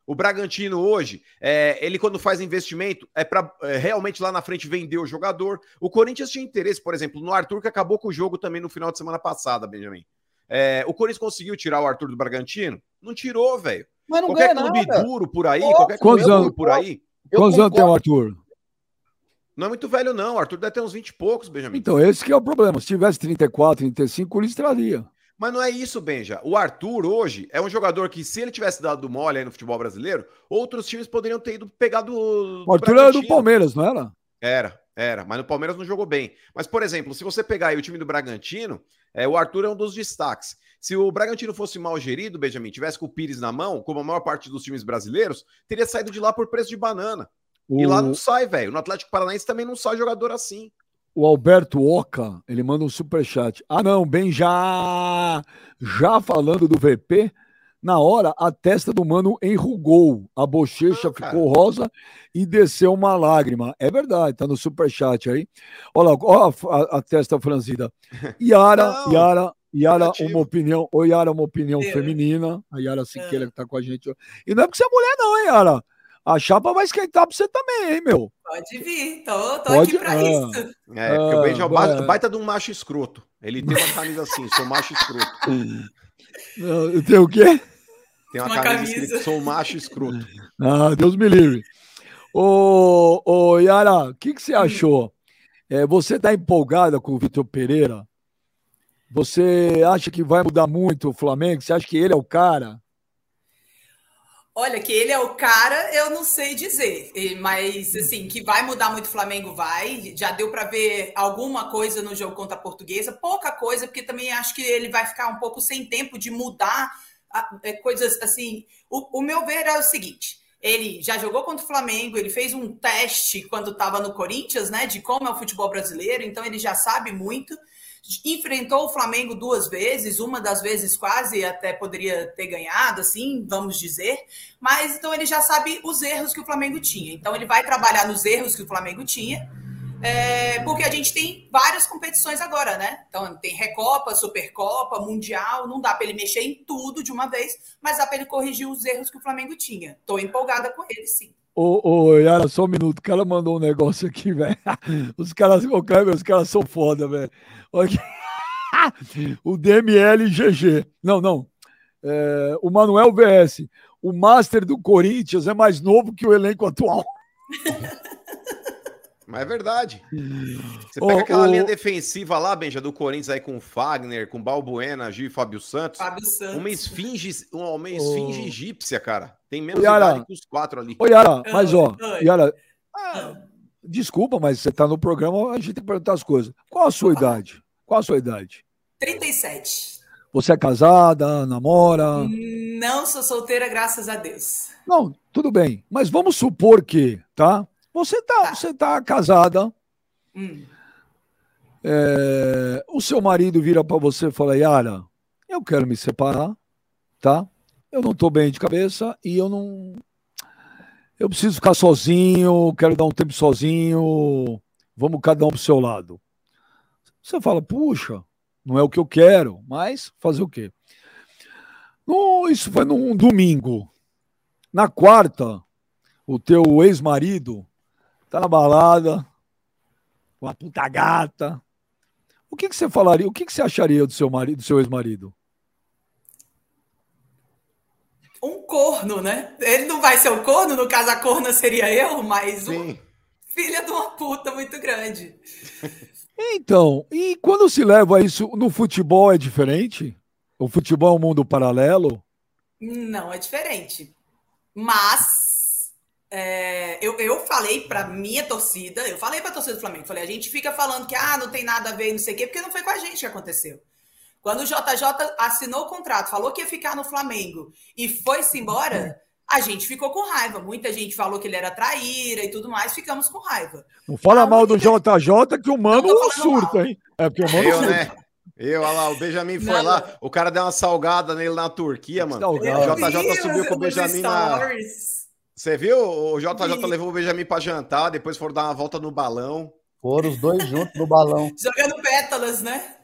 O Bragantino hoje, é, ele quando faz investimento, é para é, realmente lá na frente vender o jogador. O Corinthians tinha interesse, por exemplo, no Arthur, que acabou com o jogo também no final de semana passada, Benjamin. É, o Corinthians conseguiu tirar o Arthur do Bragantino? Não tirou, velho. Qualquer clube nada. duro por aí, qualquer clube duro por aí. Quantos anos tem o Arthur? Não é muito velho, não. O Arthur deve ter uns 20 e poucos, Benjamin. Então, esse que é o problema. Se tivesse 34, 35, ele traria. Mas não é isso, Benja. O Arthur hoje é um jogador que, se ele tivesse dado mole aí no futebol brasileiro, outros times poderiam ter ido pegar do. O Arthur era do Palmeiras, não era? Era, era. Mas no Palmeiras não jogou bem. Mas, por exemplo, se você pegar aí o time do Bragantino, é, o Arthur é um dos destaques. Se o Bragantino fosse mal gerido, Benjamin, tivesse com o Pires na mão, como a maior parte dos times brasileiros, teria saído de lá por preço de banana. O... E lá não sai, velho. No Atlético Paranaense também não sai jogador assim o Alberto Oca, ele manda um super chat. Ah, não, bem já já falando do VP, na hora a testa do mano enrugou, a bochecha ficou rosa e desceu uma lágrima. É verdade, tá no super chat aí. Olha, olha a, a, testa franzida. (laughs) Yara, não, Yara, Yara, uma opinião, o Yara, uma opinião feminina. A Yara Siqueira é. que tá com a gente. E não é porque você é mulher não, hein, Yara? A chapa vai esquentar pra você também, hein, meu? Pode vir, tô, tô Pode... aqui pra ah, isso. É, porque o Benji é o baita, baita de um macho escroto. Ele tem uma camisa assim, sou macho escroto. (laughs) Tem o quê? Tem uma, uma camisa, camisa. Escrito, sou macho escroto. Ah, Deus me livre. Ô, ô Yara, o que, que você achou? É, você está empolgada com o Vitor Pereira? Você acha que vai mudar muito o Flamengo? Você acha que ele é o cara? Olha, que ele é o cara, eu não sei dizer, mas assim, que vai mudar muito o Flamengo vai. Já deu para ver alguma coisa no jogo contra a Portuguesa, pouca coisa, porque também acho que ele vai ficar um pouco sem tempo de mudar é, coisas assim. O, o meu ver é o seguinte: ele já jogou contra o Flamengo, ele fez um teste quando estava no Corinthians, né, de como é o futebol brasileiro, então ele já sabe muito enfrentou o Flamengo duas vezes, uma das vezes quase até poderia ter ganhado, assim, vamos dizer, mas então ele já sabe os erros que o Flamengo tinha. Então ele vai trabalhar nos erros que o Flamengo tinha, é, porque a gente tem várias competições agora, né? Então tem Recopa, Supercopa, Mundial, não dá para ele mexer em tudo de uma vez, mas dá para ele corrigir os erros que o Flamengo tinha. Estou empolgada com ele, sim. Ô, ô, Yara, só um minuto. O cara mandou um negócio aqui, (laughs) velho. Os caras, ô, Kleber, os caras são foda, velho. (laughs) O DML GG. Não, não. É, o Manuel VS. O Master do Corinthians é mais novo que o elenco atual. (laughs) Mas é verdade. Você pega aquela linha defensiva lá, Benja, do Corinthians aí com o Fagner, com Balbuena, Gil e Fábio Santos. Fábio Santos. Uma esfinge, uma esfinge egípcia, cara. Tem menos Yara, idade que os quatro ali. Ô, Yara, mas ó, Yara, ah, desculpa, mas você tá no programa, a gente tem que perguntar as coisas. Qual a sua idade? Qual a sua idade? 37. Você é casada, namora? Não sou solteira, graças a Deus. Não, tudo bem. Mas vamos supor que, tá? Você tá, tá. Você tá casada. Hum. É, o seu marido vira para você e fala: Yara, eu quero me separar, tá? Eu não tô bem de cabeça e eu não. Eu preciso ficar sozinho, quero dar um tempo sozinho, vamos cada um pro seu lado. Você fala, puxa, não é o que eu quero, mas fazer o quê? No, isso foi num domingo. Na quarta, o teu ex-marido tá na balada, com a puta gata. O que, que você falaria? O que, que você acharia do seu marido, do seu ex-marido? Um corno, né? Ele não vai ser o corno, no caso a corna seria eu, mas um filha de uma puta muito grande. Então, e quando se leva isso no futebol é diferente? O futebol é um mundo paralelo? Não, é diferente. Mas é, eu, eu falei para minha torcida, eu falei para a torcida do Flamengo, falei, a gente fica falando que ah, não tem nada a ver, não sei o quê, porque não foi com a gente que aconteceu. Quando o JJ assinou o contrato, falou que ia ficar no Flamengo e foi-se embora, a gente ficou com raiva. Muita gente falou que ele era traíra e tudo mais, ficamos com raiva. Não fala mal do JJ que o mano surta, hein? É porque o mano eu, Né? Eu, olha lá, o Benjamin foi lá, o cara deu uma salgada nele na Turquia, mano. O JJ subiu com o Benjamin na. Você viu? O JJ levou o Benjamin para jantar, depois foram dar uma volta no balão. Foram os dois juntos no balão. (laughs) Jogando pétalas, né?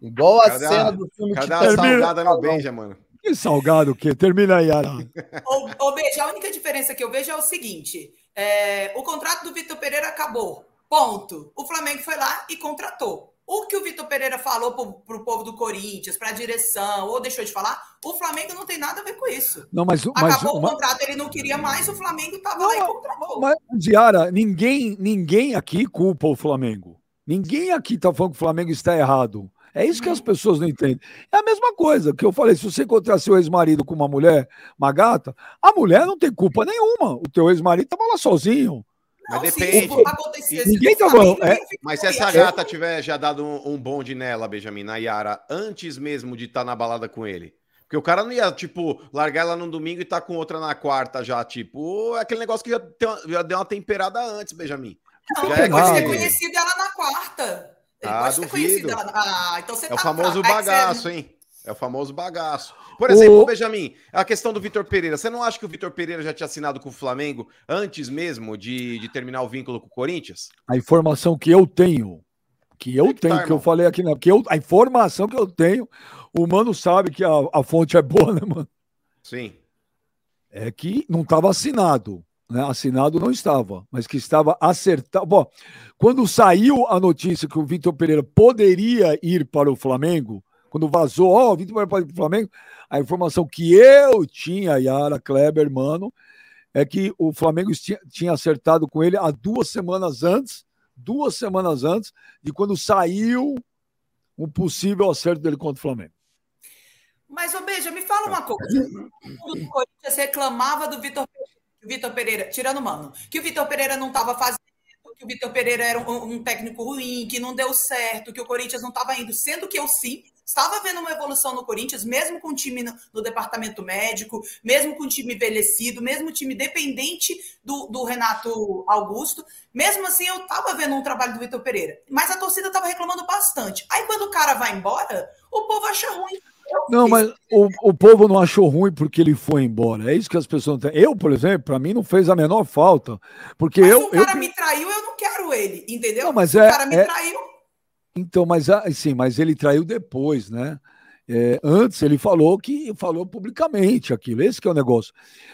Igual a cena a, do filme Cadê a salgada no Benja, mano? Que salgado o quê? Termina aí, Ara. Ô, a única diferença que eu vejo é o seguinte: é, o contrato do Vitor Pereira acabou. Ponto. O Flamengo foi lá e contratou. O que o Vitor Pereira falou para o povo do Corinthians, para a direção, ou deixou de falar, o Flamengo não tem nada a ver com isso. Não, mas, Acabou mas, o contrato, ele não queria mais, o Flamengo estava lá e contratou. Mas, Diara, ninguém, ninguém aqui culpa o Flamengo. Ninguém aqui está falando que o Flamengo está errado. É isso que as pessoas não entendem. É a mesma coisa que eu falei: se você encontrar seu ex-marido com uma mulher, uma gata, a mulher não tem culpa nenhuma. O teu ex-marido estava lá sozinho. Mas depende. Ninguém tá bom. É. Mas se essa gata tiver já dado um, um bonde nela, Benjamin, na Yara, antes mesmo de estar tá na balada com ele. Porque o cara não ia, tipo, largar ela no domingo e tá com outra na quarta já, tipo, é aquele negócio que já, já deu uma temperada antes, Benjamin. Não, já é pode ter conhecido ela na quarta. Ele ah, duvido. Ela... Ah, então você é tá o famoso bagaço, hein? É o famoso bagaço. Por exemplo, o... Benjamin, a questão do Vitor Pereira. Você não acha que o Vitor Pereira já tinha assinado com o Flamengo antes mesmo de, de terminar o vínculo com o Corinthians? A informação que eu tenho, que eu que tenho, tá, que eu falei aqui, né? que eu, a informação que eu tenho, o mano sabe que a, a fonte é boa, (laughs) né, mano? Sim. É que não estava assinado. Né? Assinado não estava, mas que estava acertado. Bom, quando saiu a notícia que o Vitor Pereira poderia ir para o Flamengo, quando vazou, ó, oh, o Vitor Pereira pode ir para o Flamengo, a informação que eu tinha, Yara Kleber, mano, é que o Flamengo tinha, tinha acertado com ele há duas semanas antes, duas semanas antes de quando saiu um possível acerto dele contra o Flamengo. Mas, ô Beija, me fala uma coisa. O Corinthians reclamava do Vitor Vitor Pereira, tirando mano, que o Vitor Pereira não estava fazendo, que o Vitor Pereira era um, um, técnico ruim, que não deu certo, que o Corinthians não estava indo, sendo que eu sim estava vendo uma evolução no Corinthians, mesmo com o time no, no departamento médico, mesmo com o time envelhecido, mesmo o time dependente do, do Renato Augusto, mesmo assim eu estava vendo um trabalho do Vitor Pereira. Mas a torcida estava reclamando bastante. Aí quando o cara vai embora, o povo acha ruim. Não, mas o, o povo não achou ruim porque ele foi embora. É isso que as pessoas têm. Eu, por exemplo, para mim não fez a menor falta. Porque mas eu. Se o cara eu... me traiu, eu não quero ele, entendeu? Não, mas se é, o cara me é... traiu. Então, mas assim, mas ele traiu depois, né? É, antes ele falou que falou publicamente aquilo, esse que é o negócio.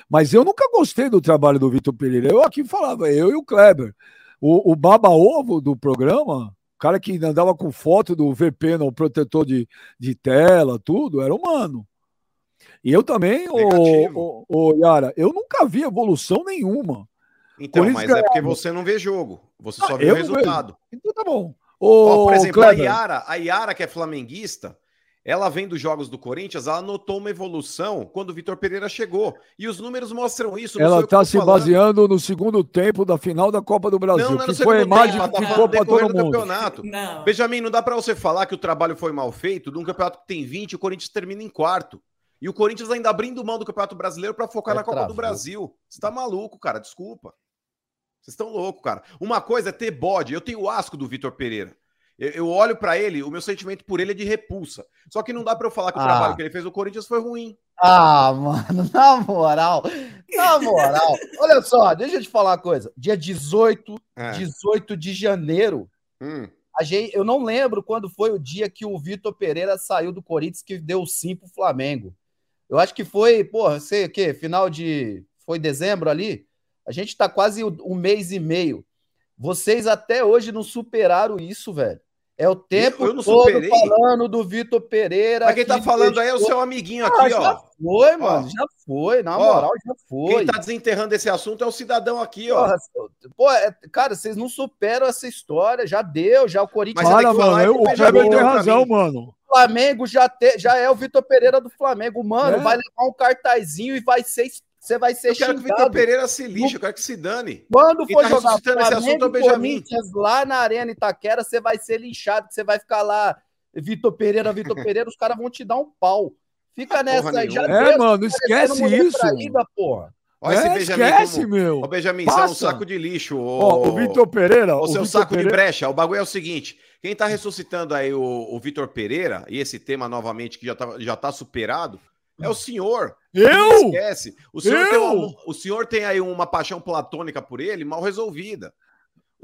Mas eu nunca gostei do trabalho do Vitor Pereira. Eu aqui falava, eu e o Kleber. O, o baba-ovo do programa, o cara que andava com foto do VP no protetor de, de tela, tudo, era humano. E eu também, o, o, o, Yara, eu nunca vi evolução nenhuma. Então, mas é porque você não vê jogo. Você só ah, vê o resultado. Então tá bom. Ó, por exemplo, a Yara, a Yara, que é flamenguista, ela vem dos jogos do Corinthians, ela notou uma evolução quando o Vitor Pereira chegou. E os números mostram isso. Ela está se falando. baseando no segundo tempo da final da Copa do Brasil, não, não que foi a imagem tempo, que ficou para todo mundo. Campeonato. (laughs) Não. Benjamin, não dá para você falar que o trabalho foi mal feito de um campeonato que tem 20 e o Corinthians termina em quarto. E o Corinthians ainda abrindo mão do Campeonato Brasileiro para focar é na Copa do Brasil. Você tá maluco, cara, desculpa. Vocês estão loucos, cara. Uma coisa é ter bode. Eu tenho asco do Vitor Pereira. Eu, eu olho para ele, o meu sentimento por ele é de repulsa. Só que não dá para eu falar que o ah. trabalho que ele fez no Corinthians foi ruim. Ah, mano, (laughs) na moral, na moral. Olha só, deixa eu te falar uma coisa. Dia 18, é. 18 de janeiro, hum. a gente, eu não lembro quando foi o dia que o Vitor Pereira saiu do Corinthians que deu sim pro Flamengo. Eu acho que foi, porra, sei o quê, final de. Foi dezembro ali? A gente tá quase um mês e meio. Vocês até hoje não superaram isso, velho. É o tempo eu, eu todo superei. falando do Vitor Pereira. Mas quem tá falando aí é o seu amiguinho aqui, ah, ó. Já foi, mano, ó. já foi, na ó, moral, já foi. Quem tá desenterrando esse assunto é o cidadão aqui, ó. pô, é, cara, vocês não superam essa história, já deu, já o Corinthians. Mas Para, mano, eu, o Kleber tem razão, mano. O Flamengo já, te, já é o Vitor Pereira do Flamengo, mano, é. vai levar um cartazinho e vai ser você vai ser Eu quero xingado. que o Vitor Pereira se lixe, eu quero que se dane. Quando for tá jogar Flamengo esse assunto é Corinthians lá na Arena Itaquera, você vai ser linchado, você vai ficar lá, Vitor Pereira, Vitor Pereira, os caras vão te dar um pau. Fica ah, nessa aí. Já é, mano, esquece isso. Traída, porra. Olha é, esse Benjamin esquece, como... meu. Ô, Benjamin, você é um saco de lixo. Ô... Ó, o Vitor Pereira. O seu Victor saco Pereira... de brecha. O bagulho é o seguinte: quem tá ressuscitando aí o, o Vitor Pereira, e esse tema novamente que já tá, já tá superado, é o senhor. Eu? esquece. O senhor, eu? Tem uma, o senhor tem aí uma paixão platônica por ele mal resolvida.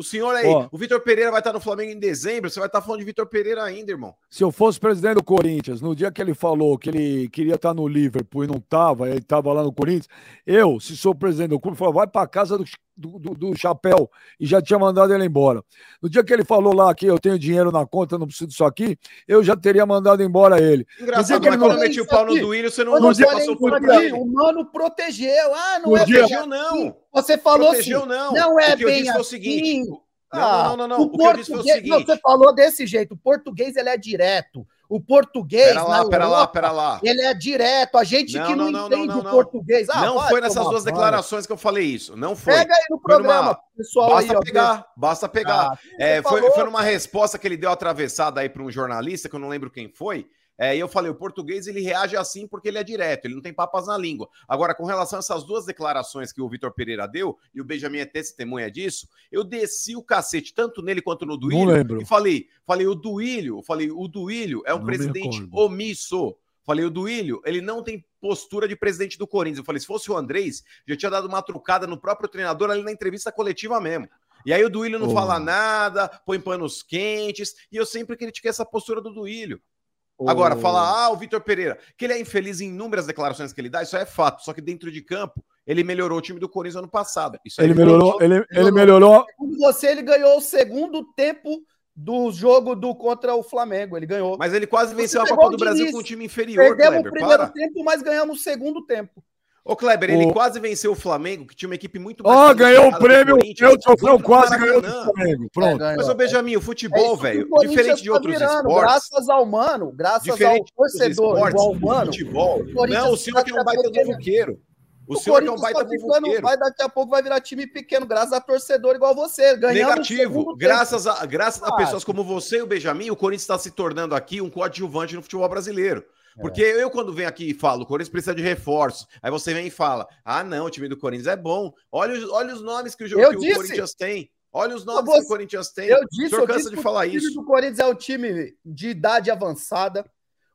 O senhor aí, o Vitor Pereira vai estar no Flamengo em dezembro, você vai estar falando de Vitor Pereira ainda, irmão. Se eu fosse presidente do Corinthians, no dia que ele falou que ele queria estar no Liverpool e não estava, ele estava lá no Corinthians, eu, se sou presidente do clube, falo, vai para casa do, do, do, do, chapéu e já tinha mandado ele embora. No dia que ele falou lá que eu tenho dinheiro na conta, não preciso disso aqui, eu já teria mandado embora ele. Engraçado, mas quando eu meti o pau no Duílio, você não, você passou por aí. O mano protegeu. Ah, não é protegeu, não. Você falou protegeu, assim. Não, não é bem assim. o seguinte. Não, não, não, não. O, o que eu disse foi o seguinte. Não, você falou desse jeito. O português ele é direto. O português. Pera lá, pera lá, pera lá. Ele é direto. A gente não, que não, não entende o português. Ah, não foi nessas duas declarações que eu falei isso. Não foi. Pega aí no programa, numa... pessoal. Basta aí, pegar, ó, basta pegar. Ah, é, foi, foi numa resposta que ele deu atravessada aí para um jornalista, que eu não lembro quem foi. É, e eu falei, o português ele reage assim porque ele é direto, ele não tem papas na língua. Agora, com relação a essas duas declarações que o Vitor Pereira deu, e o Benjamin é testemunha disso, eu desci o cacete tanto nele quanto no Duílio. E falei, falei, o Duílio, falei, o Duílio é um não presidente omisso. Falei, o Duílio, ele não tem postura de presidente do Corinthians. Eu falei, se fosse o Andrés, já tinha dado uma trucada no próprio treinador ali na entrevista coletiva mesmo. E aí o Duílio não oh. fala nada, põe panos quentes, e eu sempre critiquei essa postura do Duílio. Agora, falar, ah, o Vitor Pereira, que ele é infeliz em inúmeras declarações que ele dá, isso é fato. Só que dentro de campo, ele melhorou o time do Corinthians ano passado. Isso ele, melhorou, ele, ele melhorou. Segundo você, ele ganhou o segundo tempo do jogo do contra o Flamengo. Ele ganhou. Mas ele quase venceu a Copa do Brasil com um time inferior, Perdemos Kleber, o primeiro para. tempo, mas ganhamos o segundo tempo. Ô, Kleber, ele quase venceu o Flamengo, que tinha uma equipe muito mais. Ó, oh, ganhou o prêmio. Eu troféu quase ganhou o Flamengo. Pronto. É, Mas, ô, Benjamin, o futebol, é velho, diferente de tá outros virando, esportes. Graças ao mano, graças diferente ao torcedor, esportes, igual o mano. Futebol. Não, o senhor que é um baita do buqueiro. O, o senhor é um baita tá ficando, vai Daqui a pouco vai virar time pequeno, graças a torcedor igual você. Negativo. Graças, a, graças ah. a pessoas como você e o Benjamin, o Corinthians está se tornando aqui um coadjuvante no futebol brasileiro. É. Porque é. eu, quando venho aqui e falo, o Corinthians precisa de reforços, aí você vem e fala: ah, não, o time do Corinthians é bom. Olha, os, olha os nomes que o, que o Corinthians tem. Olha os nomes que o Corinthians tem. Eu disse, o senhor cansa de falar isso. O time do Corinthians é o time de idade avançada.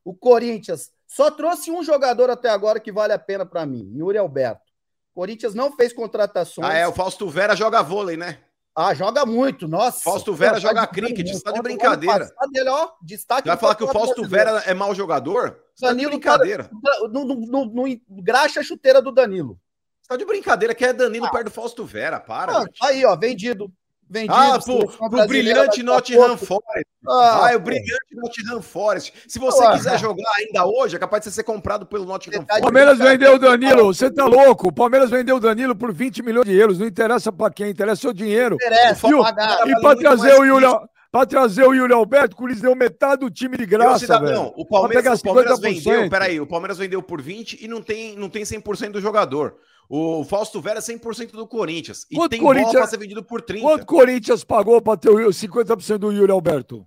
O Corinthians só trouxe um jogador até agora que vale a pena para mim, Yuri Alberto. O Corinthians não fez contratações. Ah, é, o Fausto Vera joga vôlei, né? Ah, joga muito, nossa. Fausto Vera joga cricket, está de brincadeira. Dele, ó, destaque vai falar que o Fausto Vera é mau jogador? Tá Danilo, de brincadeira. no, no, no, no, graxa a chuteira do Danilo. Você tá de brincadeira, que é Danilo ah. perto do Fausto Vera, para. Ah, aí, ó, vendido. Vendido, ah, pro, pro brilhante Nottingham Forest. Ah, ah, o brilhante Nottingham Forest. Se você quiser jogar ainda hoje, é capaz de você ser comprado pelo Nottingham Forest. O Palmeiras vendeu o Danilo, você tá louco? O Palmeiras vendeu o Danilo por 20 milhões de euros. Não interessa pra quem, interessa o dinheiro. Interessa, pagar, e pra trazer o Yuri, pra trazer o Yuri Alberto, o Corinthians deu metade do time de graça, velho. Não, o Palmeiras, o Palmeiras vendeu, peraí, o Palmeiras vendeu por 20 e não tem, não tem 100% do jogador. O Fausto Vera é 100% do Corinthians. E Quanto tem Corinthians, bola pra ser vendido por 30. Quanto Corinthians pagou para ter o 50% do Yuri Alberto?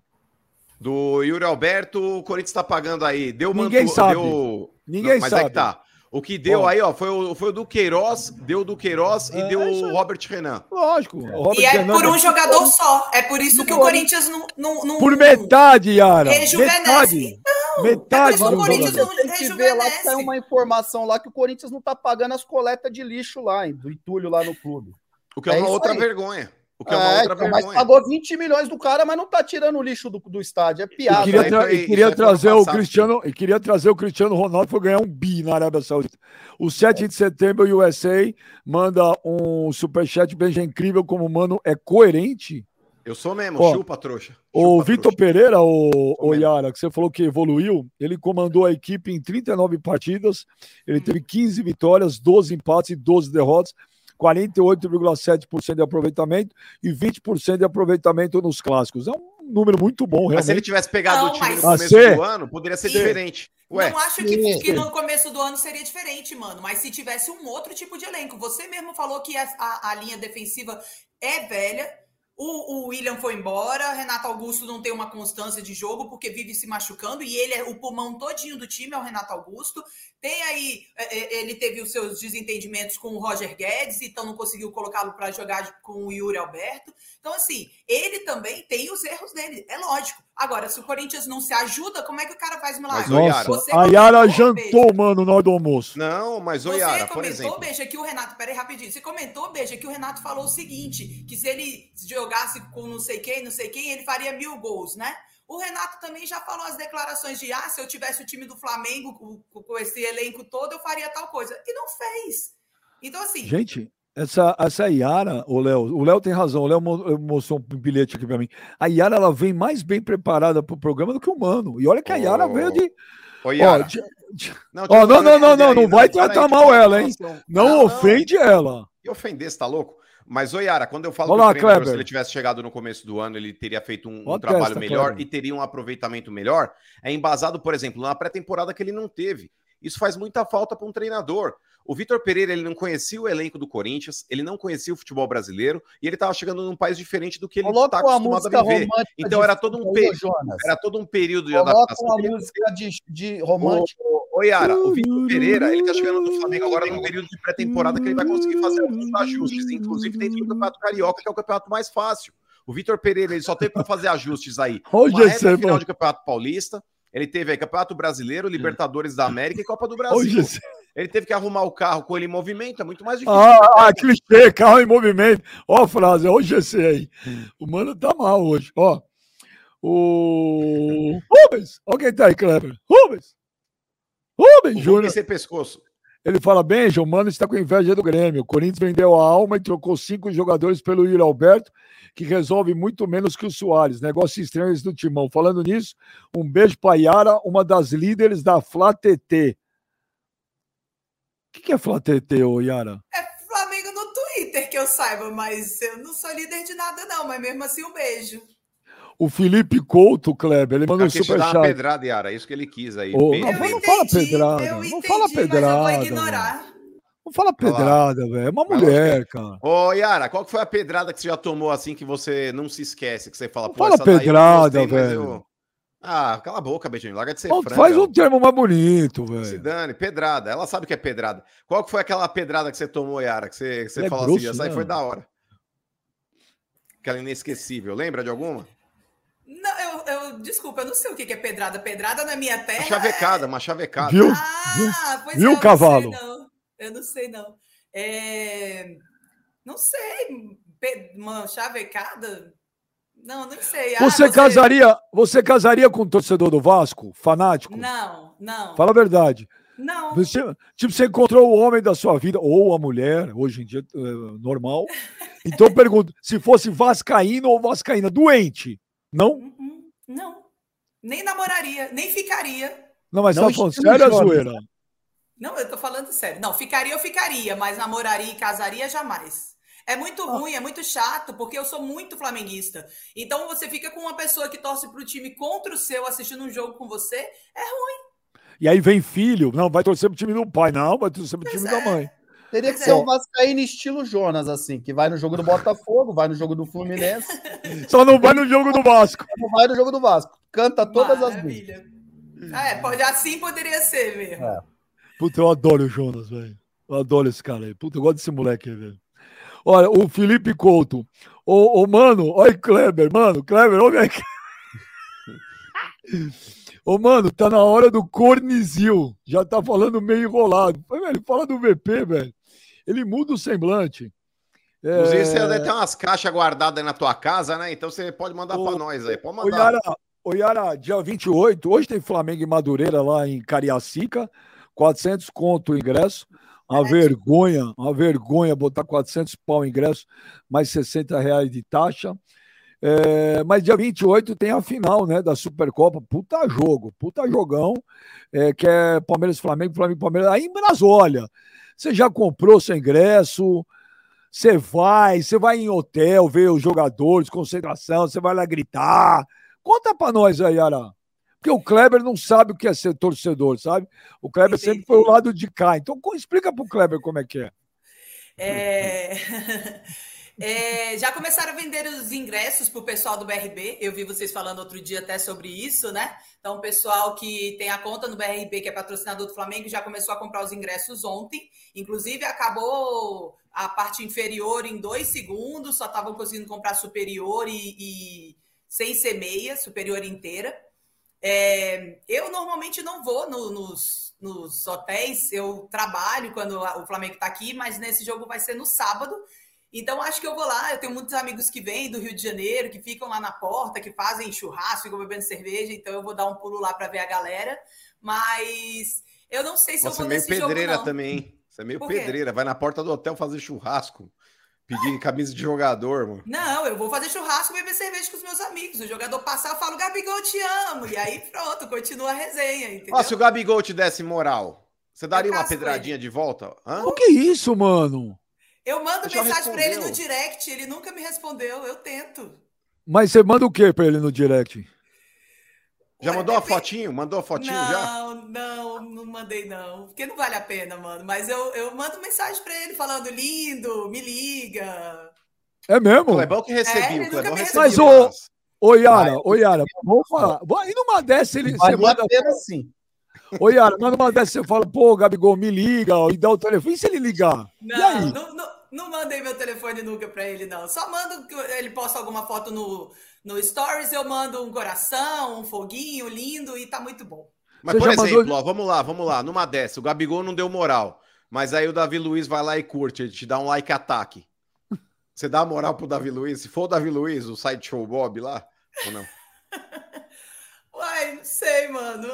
Do Yuri Alberto, o Corinthians está pagando aí. Deu Ninguém manto, sabe. Deu... Ninguém Mas sabe. É que tá. O que deu Bom. aí, ó, foi o, foi o do Queiroz, deu do Queiroz é, e deu o Robert Renan. Lógico. Robert e é Renan por um jogador só. É por isso que o Corinthians não. não, não por metade, Yara. Rejuvenesce. Não, metade. É o Corinthians não rejuvenesce. Lá que tem uma informação lá que o Corinthians não tá pagando as coletas de lixo lá, do entulho lá no clube. O que é, é uma outra aí. vergonha. O que é, uma é, outra então, Mas pagou 20 milhões do cara, mas não tá tirando o lixo do, do estádio. É piada. E queria, tra foi, queria trazer o Cristiano, e queria trazer o Cristiano Ronaldo para ganhar um bi na Arábia Saudita. O 7 de setembro, o USA manda um superchat bem incrível como o mano é coerente. Eu sou mesmo, Ó, chupa, trouxa. Chupa, o Vitor Pereira, o, o Yara, que você falou que evoluiu, ele comandou a equipe em 39 partidas, ele teve 15 vitórias, 12 empates e 12 derrotas. 48,7% de aproveitamento e 20% de aproveitamento nos clássicos. É um número muito bom, realmente. Mas se ele tivesse pegado não, o time no começo ser... do ano, poderia ser Sim. diferente. Ué. Não acho que, que, no começo do ano seria diferente, mano. Mas se tivesse um outro tipo de elenco. Você mesmo falou que a, a, a linha defensiva é velha o, o, William foi embora, Renato Augusto não tem uma constância de jogo porque vive se machucando e ele é o pulmão todinho do time, é o Renato Augusto. Tem aí, é, é, ele teve os seus desentendimentos com o Roger Guedes, então não conseguiu colocá-lo para jogar com o Yuri Alberto. Então, assim, ele também tem os erros dele, é lógico. Agora, se o Corinthians não se ajuda, como é que o cara faz milagre? Nossa, você a Yara jantou, mano, na hora do almoço. Não, mas o Yara, por exemplo... Você comentou, Beija, que o Renato... Peraí, rapidinho. Você comentou, Beija, que o Renato falou o seguinte, que se ele jogasse com não sei quem, não sei quem, ele faria mil gols, né? O Renato também já falou as declarações de ah, se eu tivesse o time do Flamengo com, com esse elenco todo, eu faria tal coisa. E não fez. Então, assim. Gente, essa, essa Yara, o Léo, o Léo tem razão, o Léo mostrou um bilhete aqui para mim. A Yara ela vem mais bem preparada para o programa do que o Mano. E olha que a Yara oh. veio de. Ô, Yara. de, de... Não, oh, não, não, não, não, não, vai tratar mal ela, hein? Não ofende ela. E ofender, você tá louco? Mas, ô Yara, quando eu falo Olá, que se ele tivesse chegado no começo do ano, ele teria feito um, um trabalho melhor Kleber. e teria um aproveitamento melhor, é embasado, por exemplo, na pré-temporada que ele não teve. Isso faz muita falta para um treinador. O Vitor Pereira ele não conhecia o elenco do Corinthians, ele não conhecia o futebol brasileiro e ele estava chegando num país diferente do que ele está acostumado a viver. Então era todo um período, era todo um período de Coloca adaptação. uma música de, de romântico. Ô, Yara, o Vitor Pereira ele está chegando no Flamengo agora num período de pré-temporada que ele vai conseguir fazer alguns ajustes, inclusive dentro do Campeonato Carioca, que é o campeonato mais fácil. O Vitor Pereira ele só teve para fazer ajustes aí. (laughs) Hoje é final de Campeonato Paulista. Ele teve aí Campeonato Brasileiro, Libertadores da América e Copa do Brasil. Ele teve que arrumar o carro com ele em movimento, é muito mais difícil. Ah, ah clichê, carro em movimento. Ó a frase, ó o GC aí. O mano tá mal hoje, ó. O Rubens, ó quem tá aí, Kleber. Rubens. Rubens Júnior. Esse pescoço. Ele fala, bem, o mano está com inveja do Grêmio. O Corinthians vendeu a alma e trocou cinco jogadores pelo Yuri Alberto, que resolve muito menos que o Soares. Negócio estranho do Timão. Falando nisso, um beijo para Yara, uma das líderes da Flá TT que, que é Flatete, ô Yara? É Flamengo no Twitter, que eu saiba, mas eu não sou líder de nada, não. Mas mesmo assim, um beijo. O Felipe Couto, Kleber, ele mandou um superchat. uma pedrada, Yara, é isso que ele quis aí. Oh, não, não entendi, fala pedrada. Não entendi, fala pedrada. eu vou ignorar. Não fala pedrada, velho. É uma mulher, cara. Ô, Yara, qual que foi a pedrada que você já tomou assim que você não se esquece? Que você fala, não fala pedrada, velho. Ah, cala a boca, Beijinho. Larga de ser Não, Faz um termo mais bonito, velho. Se dane, pedrada. Ela sabe que é pedrada. Qual que foi aquela pedrada que você tomou, Yara? Que você, que você é falou grosso, assim, essa aí foi da hora. Aquela inesquecível. Lembra de alguma? Não, eu, eu, desculpa, eu não sei o que é pedrada. Pedrada na minha terra. Uma chavecada, é... uma chavecada. Viu? Ah, pois Viu, é, cavalo? Não eu não sei, não. É... Não sei. Uma chavecada? Não, não sei. Ah, você, casaria, você casaria com um torcedor do Vasco, fanático? Não, não. Fala a verdade. Não. Você, tipo, você encontrou o homem da sua vida, ou a mulher, hoje em dia é normal. (laughs) Então eu pergunto: se fosse vascaíno ou vascaína, doente, não? Uhum, não. Nem namoraria, nem ficaria. Não, mas não tá falando sério ou zoeira? Não, eu tô falando sério. Não, ficaria eu ficaria, mas namoraria e casaria jamais. É muito oh. ruim, é muito chato, porque eu sou muito flamenguista. Então você fica com uma pessoa que torce pro time contra o seu assistindo um jogo com você, é ruim. E aí vem filho, não, vai torcer pro time do pai, não, vai torcer pro pois time é. da mãe. Teria que ser um Vascaíno estilo Jonas, assim, que vai no jogo do Botafogo, vai no jogo do Fluminense. (laughs) Só não vai no jogo do Vasco. Não vai no jogo do Vasco. Canta todas Maravilha. as músicas. É, pode, assim poderia ser mesmo. É. Puta, eu adoro o Jonas, velho. Eu adoro esse cara aí. Puta, eu gosto desse moleque aí, velho. Olha, o Felipe Couto. Ô, ô mano, olha o Kleber, mano. Kleber, olha aqui. Ô, mano, tá na hora do Cornizil. Já tá falando meio enrolado. Velho, fala do VP, velho. Ele muda o semblante. Inclusive, é... você deve ter umas caixas guardadas aí na tua casa, né? Então você pode mandar para nós aí. Pode mandar. Ô, Yara, dia 28, hoje tem Flamengo e Madureira lá em Cariacica. 400 conto o ingresso. Uma é vergonha, uma vergonha botar 400 pau o ingresso, mais 60 reais de taxa. É, mas dia 28 tem a final né, da Supercopa. Puta jogo, puta jogão. É, que é Palmeiras Flamengo, Flamengo Palmeiras. Aí em Brasólia. Você já comprou seu ingresso? Você vai, você vai em hotel ver os jogadores, concentração, você vai lá gritar. Conta pra nós aí, Ara. Porque o Kleber não sabe o que é ser torcedor, sabe? O Kleber Entendi. sempre foi o lado de cá. Então, explica para o Kleber como é que é. É... (laughs) é... já começaram a vender os ingressos para o pessoal do BRB. Eu vi vocês falando outro dia até sobre isso, né? Então, o pessoal que tem a conta no BRB, que é patrocinador do Flamengo, já começou a comprar os ingressos ontem. Inclusive, acabou a parte inferior em dois segundos, só estavam conseguindo comprar superior e, e sem ser meia, superior inteira. É, eu normalmente não vou no, nos, nos hotéis, eu trabalho quando o Flamengo está aqui, mas nesse jogo vai ser no sábado. Então acho que eu vou lá. Eu tenho muitos amigos que vêm do Rio de Janeiro, que ficam lá na porta, que fazem churrasco, ficam bebendo cerveja. Então eu vou dar um pulo lá para ver a galera. Mas eu não sei se Você eu vou é meio pedreira jogo, também. Você é meio pedreira. Vai na porta do hotel fazer churrasco. Pedir camisa de jogador, mano. Não, eu vou fazer churrasco e beber cerveja com os meus amigos. O jogador passar, eu falo, Gabigol, te amo. E aí, pronto, continua a resenha, entendeu? Ó, se o Gabigol te desse moral, você daria uma pedradinha ele. de volta? Hã? O que é isso, mano? Eu mando Você mensagem pra ele no direct, ele nunca me respondeu, eu tento. Mas você manda o que pra ele no direct? Já mandou a fotinho? Mandou a fotinho não, já? Não, não, não mandei não. Porque não vale a pena, mano. Mas eu, eu mando mensagem pra ele falando lindo, me liga. É mesmo? O Clebão que recebi, é, Clebão recebeu. Mas o... Ô, Yara, ô, Yara, vamos falar. E numa dessa ele... Vale manda... a pena sim. Ô, Yara, mas numa dessa você fala, pô, Gabigol, me liga, e dá o telefone. E se ele ligar? Não, não, não, não mandei meu telefone nunca pra ele, não. Só mando que ele posta alguma foto no no Stories eu mando um coração, um foguinho lindo e tá muito bom. Mas, Você por exemplo, mandou... ó, vamos lá, vamos lá. Numa dessa, o Gabigol não deu moral. Mas aí o Davi Luiz vai lá e curte, ele te dá um like ataque. Você dá moral pro Davi Luiz? Se for o Davi Luiz, o Sideshow Bob lá, ou não? (laughs) Uai, não sei, mano.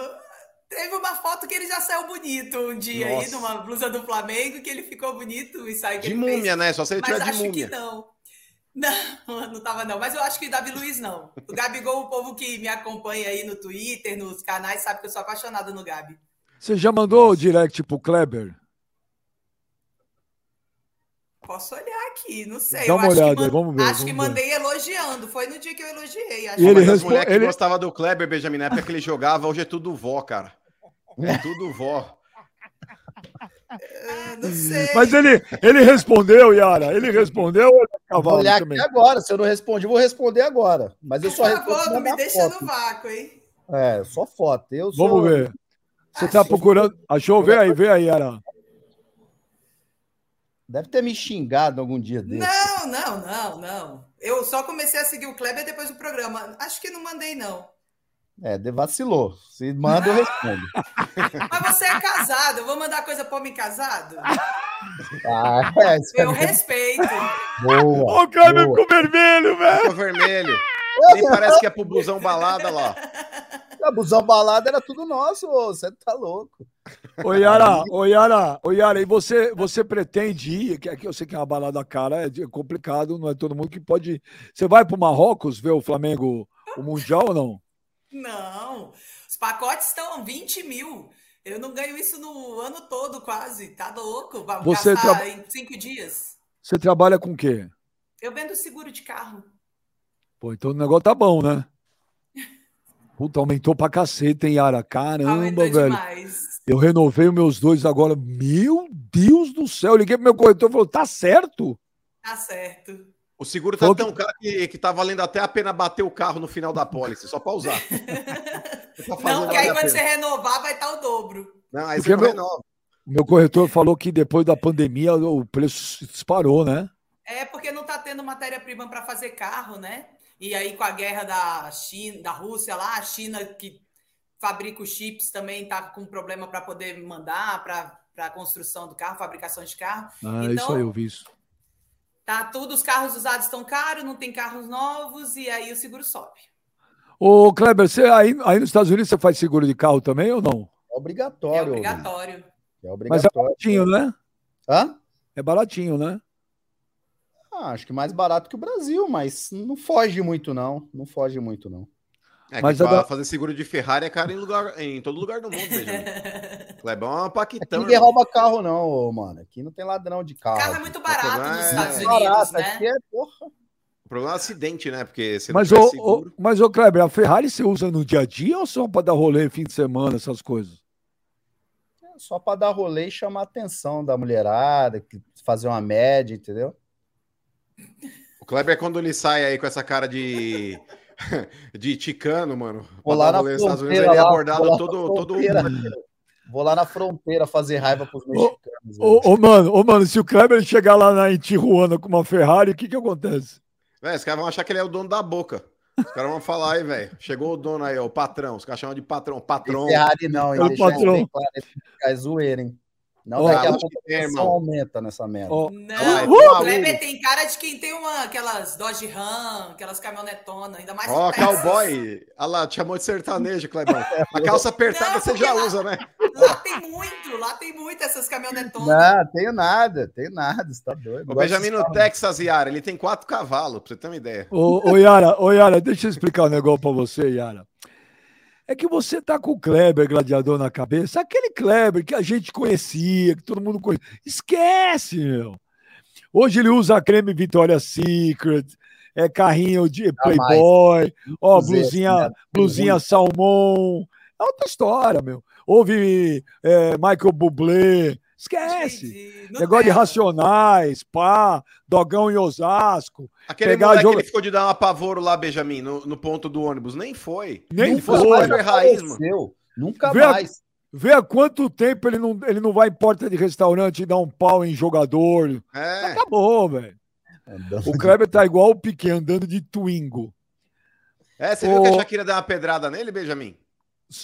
Teve uma foto que ele já saiu bonito um dia Nossa. aí, numa blusa do Flamengo, que ele ficou bonito e saiu De múmia, fez. né? Só se ele tiver de múmia. Mas acho que não. Não, (laughs) não tava não. Mas eu acho que Davi Luiz não. O Gabigol, o povo que me acompanha aí no Twitter, nos canais, sabe que eu sou apaixonada no Gabi. Você já mandou o direct pro Kleber? Posso olhar aqui, não sei. Dá uma olhada, man... vamos ver. Acho vamos que ver. mandei elogiando. Foi no dia que eu elogiei. Acho E ele Mas que ele- gostava do Kleber, Benjamin, na época que ele jogava, hoje é tudo vó, cara. (laughs) É tudo vó. Ah, não sei. Mas ele, ele respondeu, Yara. Ele respondeu é cavalo olhar também? aqui agora. Se eu não respondi, eu vou responder agora. Mas eu Por só favor, respondo não me deixa foto. no vácuo, hein? É, só foto. Eu sou... Vamos ver. Você tá Achei. procurando. Achou? Vê aí, vê aí, Yara. Deve ter me xingado algum dia desse. Não, não, não, não. Eu só comecei a seguir o Kleber depois do programa. Acho que não mandei, não. É, de- vacilou. Se manda, eu respondo. (laughs) Mas você é casado, eu vou mandar coisa pra homem casado? (laughs) Ah, é, isso é Eu respeito. boa. O boa. ficou vermelho, velho. Ficou vermelho. Nem parece que é pro busão balada lá. A busão balada era tudo nosso, ô, você tá louco. Ô, Yara, ô, Yara, ô, Yara, e você, você pretende ir? Que aqui eu sei que é uma balada cara, é de- complicado, não é todo mundo que pode ir. Você vai pro Marrocos ver o Flamengo, o Mundial ou não? Não, os pacotes estão 20 mil. Eu não ganho isso no ano todo, quase. Tá louco? Vai Você gastar tra- em cinco dias. Você trabalha com o quê? Eu vendo seguro de carro. Pô, então o negócio tá bom, né? Puta, aumentou pra cacete, hein, Yara? Caramba, Aumentou velho. demais. Eu renovei os meus dois agora. Meu Deus do céu. Eu liguei pro meu corretor e falou: tá certo? Tá certo. O seguro tá tão caro que, que tá valendo até a pena bater o carro no final da pólice, só pra usar. (laughs) Tá Não, que aí quando você renovar vai estar o dobro. Não, aí Porque você não meu- renova. O meu corretor falou que depois da pandemia o preço disparou, né? É porque não tá tendo matéria-prima para fazer carro, né? E aí com a guerra da China, da Rússia lá, a China que fabrica os chips também tá com problema para poder mandar para a construção do carro, fabricação de carro. Ah, Então- isso aí eu vi isso. Tá tudo, os carros usados estão caros, não tem carros novos e aí o seguro sobe. Ô, Kleber, você aí, aí nos Estados Unidos você faz seguro de carro também ou não? É obrigatório. É obrigatório. É Mas é obrigatório. baratinho, né? Hã? É baratinho, né? Ah, acho que mais barato que o Brasil, mas não foge muito, não. Não foge muito, não. É Mas que pra da- fazer seguro de Ferrari é caro em, lugar, em todo lugar do mundo. (laughs) Clebão é uma Aqui paquitão. ninguém irmão. rouba carro, não, mano. Aqui não tem ladrão de carro. carro é aqui. muito barato nos é- Estados É Unidos, barato, né? aqui é porra. O problema é acidente, né? Porque se Mas, não ô, seguro... mas, ô, Kleber, a Ferrari você usa no dia a dia ou só pra dar rolê fim de semana, essas coisas? É Só pra dar rolê e chamar a atenção da mulherada, fazer uma média, entendeu? O Kleber, quando ele sai aí com essa cara de... (laughs) de ticano, mano, Vou lá na Unidos, fronteira ele é abordado vou lá todo... na todo... fronteira. (laughs) Vou lá na fronteira fazer raiva pros mexicanos. Ô, ô, mano, ô, mano, se o Kleber chegar lá na, em Tijuana com uma Ferrari, o que que acontece? Véi, os caras vão achar que ele é o dono da boca. Os caras vão falar aí, velho. Chegou o dono aí, ó, o patrão. Os caras chamam de patrão. Patrão. Ferrari não, hein? Ô, Deixa patrão. claro, é zoeira, hein? Não, Ó, daqui a pouco que a tem, pressão irmão. aumenta nessa merda. Ó, Não, o. Kleber tem cara de quem tem uma, aquelas Dodge Ram, aquelas caminhonetonas, ainda mais Ó, Texas. cowboy. Olha lá, te chamou de sertanejo, Clebão. A calça apertada Não, você já lá- usa, né? Lá tem muito, lá tem muito essas caminhonetonas. Não, tenho nada, tenho nada, você tá doido. O Benjamin no. Texas, Yara, ele tem quatro cavalos, pra você ter uma ideia. Ô, ô, Yara, ô, Yara, deixa eu explicar um negócio pra você, Yara. É que você tá com o Kleber gladiador na cabeça, aquele Kleber que a gente conhecia, que todo mundo conhecia. Esquece, meu. Hoje ele usa creme Victoria's Secret, é carrinho de Playboy, ó, Cruzeiro, blusinha, né? blusinha salmão. É outra história, meu. Houve é, Michael Bublé. Esquece. Entendi. Negócio de racionais, pá, dogão em Osasco. Aquele Pegar jogo- que ele ficou de dar um apavoro lá, Benjamin, no, no ponto do ônibus. Nem foi. Nem foi. o Kleber Raiz, mano. Nunca Vê a- mais. Vê há quanto tempo ele não, ele não vai em porta de restaurante e dá um pau em jogador. É. Acabou, velho. O Kleber tá igual o Piquet andando de Twingo. É, você viu que a Shakira deu uma pedrada nele, Benjamin?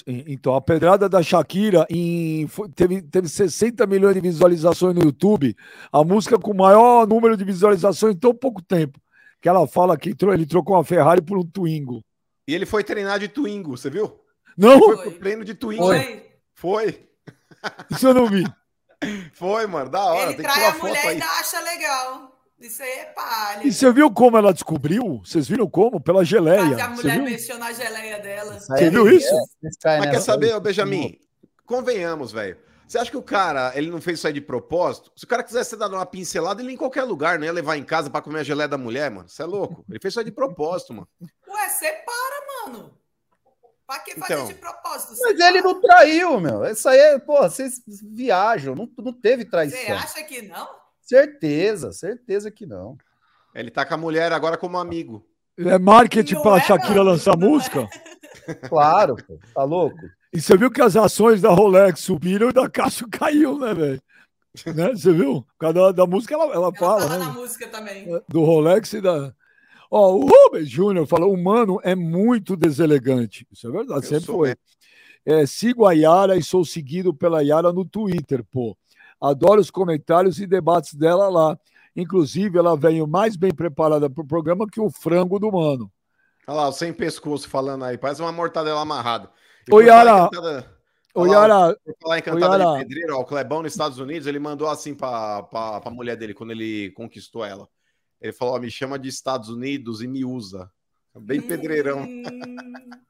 Então, a pedrada da Shakira em, teve, teve 60 milhões de visualizações no YouTube. A música com o maior número de visualizações em tão pouco tempo. Que ela fala que ele trocou uma Ferrari por um Twingo. E ele foi treinar de Twingo, você viu? Não, Ele foi Foi. pro treino de Twingo. Foi. Foi. isso eu não vi. (laughs) Foi, mano. Da hora. Ele Tem trai a foto mulher e ainda acha legal. Isso aí é palha. E você viu como ela descobriu? Vocês viram como? Pela geleia. Fazer a mulher viu? mencionar a geleia dela. Você é- viu isso? Mas quer nessa- saber, Benjamin? Convenhamos, velho. Você acha que o cara, ele não fez isso aí de propósito? Se o cara quisesse dar uma pincelada, ele ia em qualquer lugar, não ia levar em casa para comer a geleia da mulher, mano. Você é louco? Ele fez isso aí de propósito, mano. Ué, separa, mano. Pra que fazer então, de propósito? Mas ele não traiu, meu. Isso aí é, pô, vocês viajam, não, não teve traição. Você acha que não? Certeza, certeza que não. Ele tá com a mulher agora como amigo. É marketing para é, Shakira lançar música? Claro, pô, tá louco? E você viu que as ações da Rolex subiram e da Cássio (laughs) caiu, né, velho? né? Você viu? Por causa da, da música, ela, ela, ela fala. Né? na música também. É, do Rolex e da. Ó, o Rubens Júnior falou: o mano é muito deselegante. Isso é verdade, Eu sempre foi. É, sigo a Yara e sou seguido pela Yara no Twitter, pô. Adoro os comentários e debates dela lá. Inclusive, ela veio mais bem preparada para o programa que o frango do mano. Olha lá, o sem pescoço falando aí, parece uma mortadela amarrada. Oi, Yara. Oi, Yara. falar em Cantada de Pedreiro, ó, o Clebão nos Estados Unidos, ele mandou assim para a mulher dele quando ele conquistou ela. Ele falou: ó, me chama de Estados Unidos e me usa. Bem pedreirão. (laughs)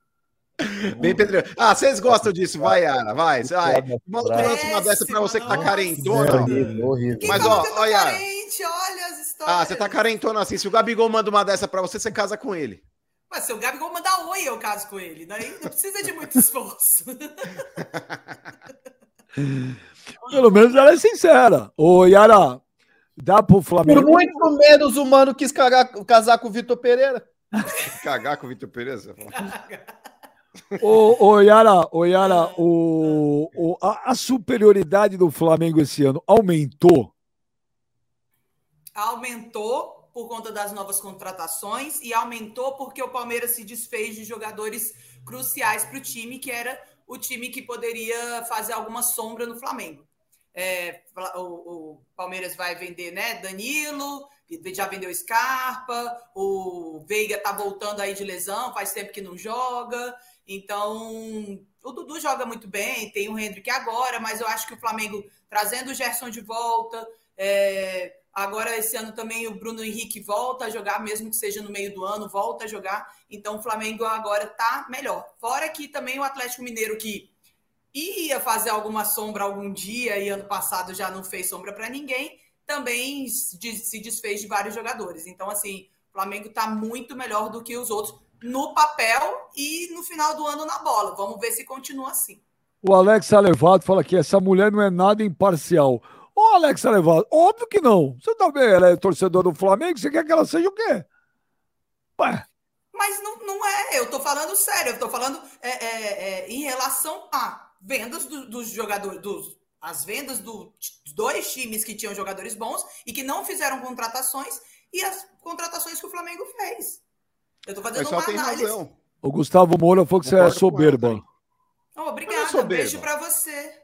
Bem pedreirão. Ah, vocês gostam disso? Vai, Yara, vai. vai. Manda uma dessa para você que tá carentona. Horrível, horrível. Mas, ó, ó, Yara. olha as histórias. Ah, você tá carentona assim. Se o Gabigol manda uma dessa para você, você casa com ele. Mas se o Gabigol mandar oi, eu caso com ele. Daí não precisa de muito (laughs) esforço. (laughs) Pelo menos ela é sincera. Ô, Yara, dá pro Flamengo. Por muito menos o mano quis cagar, casar com o Vitor Pereira. Cagar com o Vitor Pereira? (laughs) ô, ô, Yara, ô, Yara o, a, a superioridade do Flamengo esse ano aumentou? Aumentou por conta das novas contratações e aumentou porque o Palmeiras se desfez de jogadores cruciais para o time, que era o time que poderia fazer alguma sombra no Flamengo. É, o, o, Palmeiras vai vender né, Danilo, já vendeu Scarpa, o Veiga tá voltando aí de lesão, faz tempo que não joga. Então, o Dudu joga muito bem, tem o Hendrick agora, mas eu acho que o Flamengo trazendo o Gerson de volta, é, Agora, esse ano também o Bruno Henrique volta a jogar, mesmo que seja no meio do ano, volta a jogar. Então, o Flamengo agora está melhor. Fora que também o Atlético Mineiro, que ia fazer alguma sombra algum dia e ano passado já não fez sombra para ninguém, também se desfez de vários jogadores. Então, assim, o Flamengo está muito melhor do que os outros no papel e no final do ano na bola. Vamos ver se continua assim. O Alex Alevato fala que essa mulher não é nada imparcial. Ô, Alex Levado, óbvio que não. Você também ela é torcedor do Flamengo, você quer que ela seja o quê? Ué. Mas não, não é, eu tô falando sério, eu tô falando é, é, é, em relação a vendas do, dos jogadores, dos, as vendas do, dos dois times que tinham jogadores bons e que não fizeram contratações e as contratações que o Flamengo fez. Eu tô fazendo uma análise. Razão. O Gustavo Moura falou que você é soberba. Oh, obrigada, beijo para você.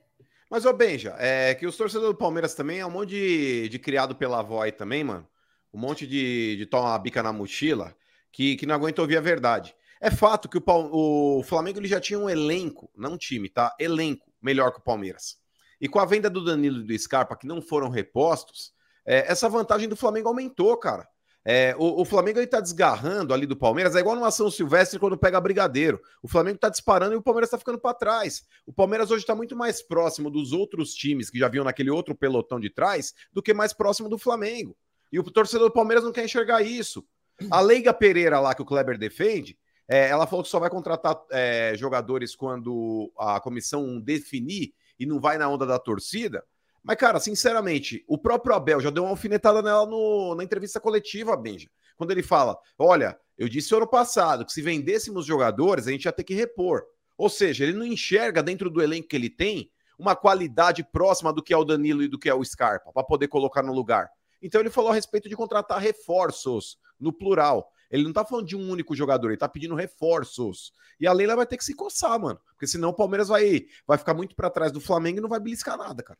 Mas, ô Benja, é que os torcedores do Palmeiras também é um monte de, de criado pela avó aí também, mano. Um monte de, de tomar uma bica na mochila que, que não aguenta ouvir a verdade. É fato que o, o Flamengo ele já tinha um elenco, não um time, tá? Elenco melhor que o Palmeiras. E com a venda do Danilo e do Scarpa, que não foram repostos, é, essa vantagem do Flamengo aumentou, cara. É, o, o, Flamengo está desgarrando ali do Palmeiras, é igual numa ação silvestre quando pega brigadeiro. O Flamengo está disparando e o Palmeiras está ficando para trás. O Palmeiras hoje está muito mais próximo dos outros times que já viam naquele outro pelotão de trás do que mais próximo do Flamengo. E o torcedor do Palmeiras não quer enxergar isso. A Leiga Pereira lá que o Kleber defende, é, ela falou que só vai contratar é, jogadores quando a comissão definir e não vai na onda da torcida. Mas, cara, sinceramente, o próprio Abel já deu uma alfinetada nela no, na entrevista coletiva, Benja. Quando ele fala: Olha, eu disse ano passado que se vendêssemos jogadores, a gente ia ter que repor. Ou seja, ele não enxerga dentro do elenco que ele tem uma qualidade próxima do que é o Danilo e do que é o Scarpa, para poder colocar no lugar. Então ele falou a respeito de contratar reforços, no plural. Ele não tá falando de um único jogador, ele tá pedindo reforços. E a Leila vai ter que se coçar, mano. Porque senão o Palmeiras vai, vai ficar muito para trás do Flamengo e não vai beliscar nada, cara.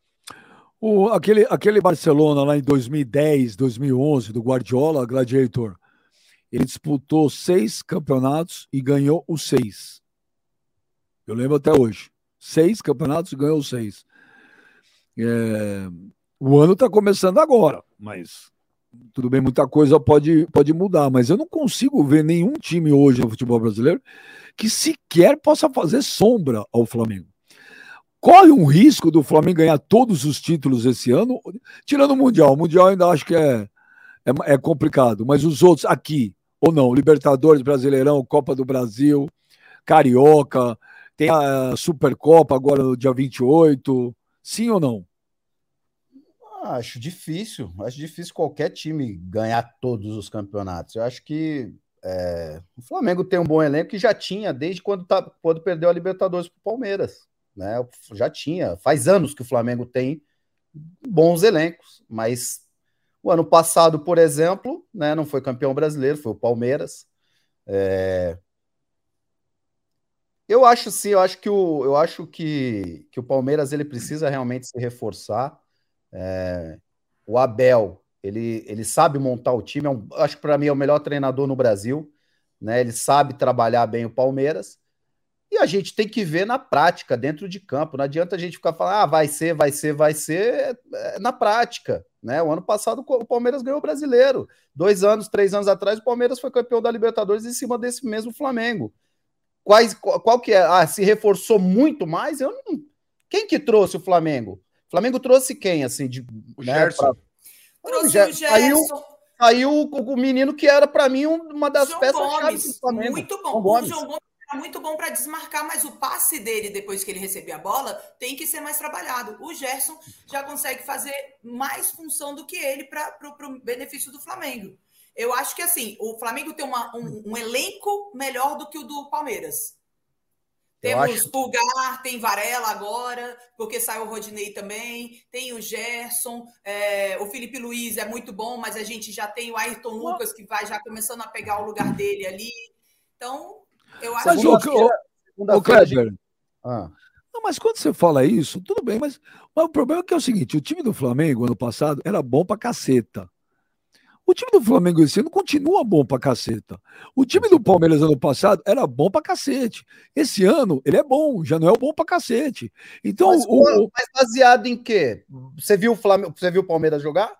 O, aquele, aquele Barcelona lá em 2010, 2011, do Guardiola, Gladiator, ele disputou seis campeonatos e ganhou os seis. Eu lembro até hoje. Seis campeonatos e ganhou os seis. É, o ano está começando agora, mas tudo bem, muita coisa pode, pode mudar, mas eu não consigo ver nenhum time hoje no futebol brasileiro que sequer possa fazer sombra ao Flamengo. Corre um risco do Flamengo ganhar todos os títulos esse ano, tirando o Mundial. O Mundial ainda acho que é, é, é complicado, mas os outros aqui, ou não, Libertadores, Brasileirão, Copa do Brasil, Carioca, tem a Supercopa agora no dia 28, sim ou não? Acho difícil, acho difícil qualquer time ganhar todos os campeonatos. Eu acho que é, o Flamengo tem um bom elenco que já tinha desde quando, tá, quando perdeu a Libertadores para o Palmeiras. Né? Já tinha, faz anos que o Flamengo tem bons elencos, mas o ano passado, por exemplo, né, não foi campeão brasileiro, foi o Palmeiras. É... Eu acho sim, eu acho que o, eu acho que, que o Palmeiras ele precisa realmente se reforçar. É, o Abel, ele, ele sabe montar o time, é um, acho que para mim é o melhor treinador no Brasil, né? Ele sabe trabalhar bem o Palmeiras. E a gente tem que ver na prática, dentro de campo. Não adianta a gente ficar falando, ah, vai ser, vai ser, vai ser, é, na prática. Né? O ano passado o Palmeiras ganhou o brasileiro. Dois anos, três anos atrás, o Palmeiras foi campeão da Libertadores em cima desse mesmo Flamengo. Quais, qual, qual que é? Ah, se reforçou muito mais? Eu não... Quem que trouxe o Flamengo? O Flamengo trouxe quem, assim, de. O né, Gerson. Pra... Trouxe o Gerson. Saiu, saiu o, o menino que era, para mim, uma das João peças Gomes, do Flamengo. Muito bom. O João Gomes era muito bom para desmarcar, mas o passe dele, depois que ele receber a bola, tem que ser mais trabalhado. O Gerson já consegue fazer mais função do que ele para o benefício do Flamengo. Eu acho que assim, o Flamengo tem uma, um, um elenco melhor do que o do Palmeiras. Temos acho... Pulgar, tem Varela agora, porque saiu o Rodinei também, tem o Gerson, é, o Felipe Luiz é muito bom, mas a gente já tem o Ayrton Lucas que vai já começando a pegar o lugar dele ali. Então, eu acho mas, que. O, o, o Kleber. Ah. Não, mas quando você fala isso, tudo bem, mas, mas o problema é que é o seguinte: o time do Flamengo ano passado era bom pra caceta. O time do Flamengo esse ano continua bom pra caceta. O time do Palmeiras ano passado era bom pra cacete. Esse ano ele é bom, já não é o bom pra cacete. Então, mas, o, mas baseado em quê? Você viu o Flamengo, você viu o Palmeiras jogar?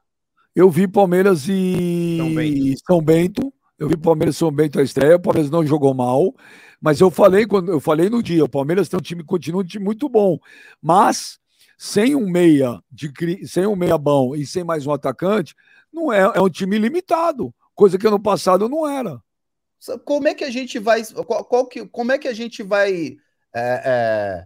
Eu vi Palmeiras e São Bento. São Bento. Eu vi Palmeiras e São Bento a estreia, o Palmeiras não jogou mal, mas eu falei quando eu falei no dia, o Palmeiras tem um time continua um time muito bom, mas sem um meia de sem um meia bom e sem mais um atacante, não é, é um time limitado, coisa que ano passado não era. Como é que a gente vai. Qual, qual que, como é que a gente vai. É, é...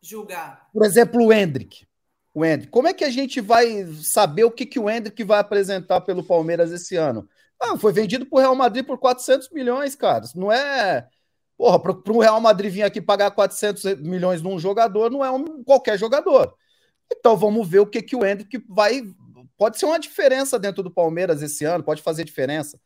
Julgar. Por exemplo, o Hendrick. O Hendrick. Como é que a gente vai saber o que, que o Hendrick vai apresentar pelo Palmeiras esse ano? Ah, foi vendido para o Real Madrid por 400 milhões, cara. Não é. Porra, para o Real Madrid vir aqui pagar 400 milhões num jogador, não é um, qualquer jogador. Então vamos ver o que, que o Hendrick vai, pode ser uma diferença dentro do Palmeiras esse ano, pode fazer diferença.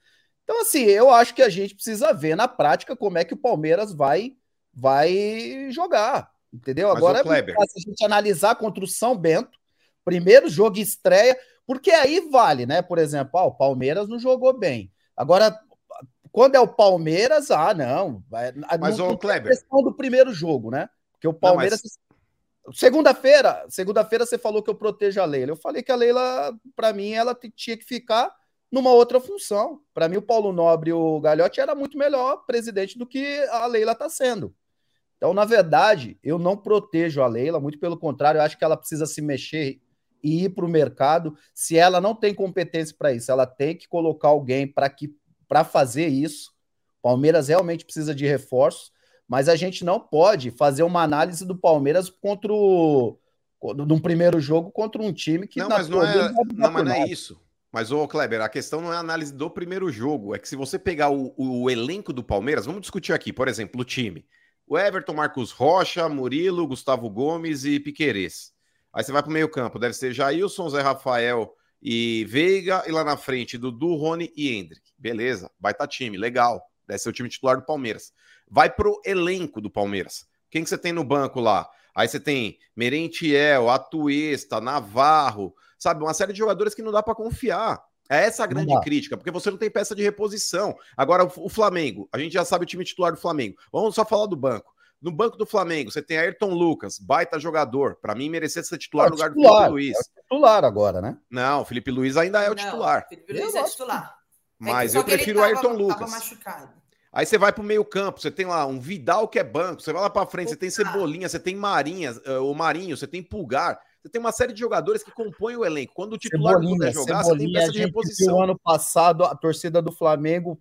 Então, assim, eu acho que a gente precisa ver na prática como é que o Palmeiras vai, vai jogar. Entendeu? Mas Agora é fácil a gente analisar contra o São Bento, primeiro jogo estreia, porque aí vale, né? Por exemplo, ah, o Palmeiras não jogou bem. Agora, quando é o Palmeiras, ah, não. Mas não, o Kleber. questão do primeiro jogo, né? Porque o Palmeiras. Não, mas... Segunda-feira, segunda-feira você falou que eu protejo a Leila. Eu falei que a Leila, para mim, ela tinha que ficar numa outra função. Para mim, o Paulo Nobre e o Galhote era muito melhor presidente do que a Leila está sendo. Então, na verdade, eu não protejo a Leila, muito pelo contrário, eu acho que ela precisa se mexer e ir para o mercado. Se ela não tem competência para isso, ela tem que colocar alguém para que para fazer isso. Palmeiras realmente precisa de reforços mas a gente não pode fazer uma análise do Palmeiras contra o num primeiro jogo contra um time que não, mas não é, não, mas não é isso. Mas ô Kleber, a questão não é a análise do primeiro jogo, é que se você pegar o, o, elenco do Palmeiras, vamos discutir aqui, por exemplo, o time. O Everton, Marcos Rocha, Murilo, Gustavo Gomes e Piquerez. Aí você vai para o meio-campo, deve ser Jailson, Zé Rafael e Veiga, e lá na frente, Dudu, Rony e Hendrick. Beleza, vai estar time, legal. Deve ser o time titular do Palmeiras vai pro elenco do Palmeiras. Quem que você tem no banco lá? Aí você tem Merentiel, Atuesta, Navarro, sabe? Uma série de jogadores que não dá para confiar. É essa a grande crítica, porque você não tem peça de reposição. Agora, o Flamengo, a gente já sabe o time titular do Flamengo. Vamos só falar do banco. No banco do Flamengo, você tem Ayrton Lucas, baita jogador. Para mim, merecia ser titular é no lugar titular, do Felipe Luiz. É titular agora, né? Não, o Felipe Luiz ainda é o não, titular. Felipe Luiz é titular. Mas é eu prefiro o Ayrton Lucas. machucado. Aí você vai pro meio campo, você tem lá um Vidal que é banco, você vai lá pra frente, você tem Cebolinha, você tem Marinha, uh, o Marinho, você tem Pulgar, você tem uma série de jogadores que compõem o elenco. Quando o titular Cebolinha, não puder jogar, Cebolinha, você tem peça de reposição. viu ano passado a torcida do Flamengo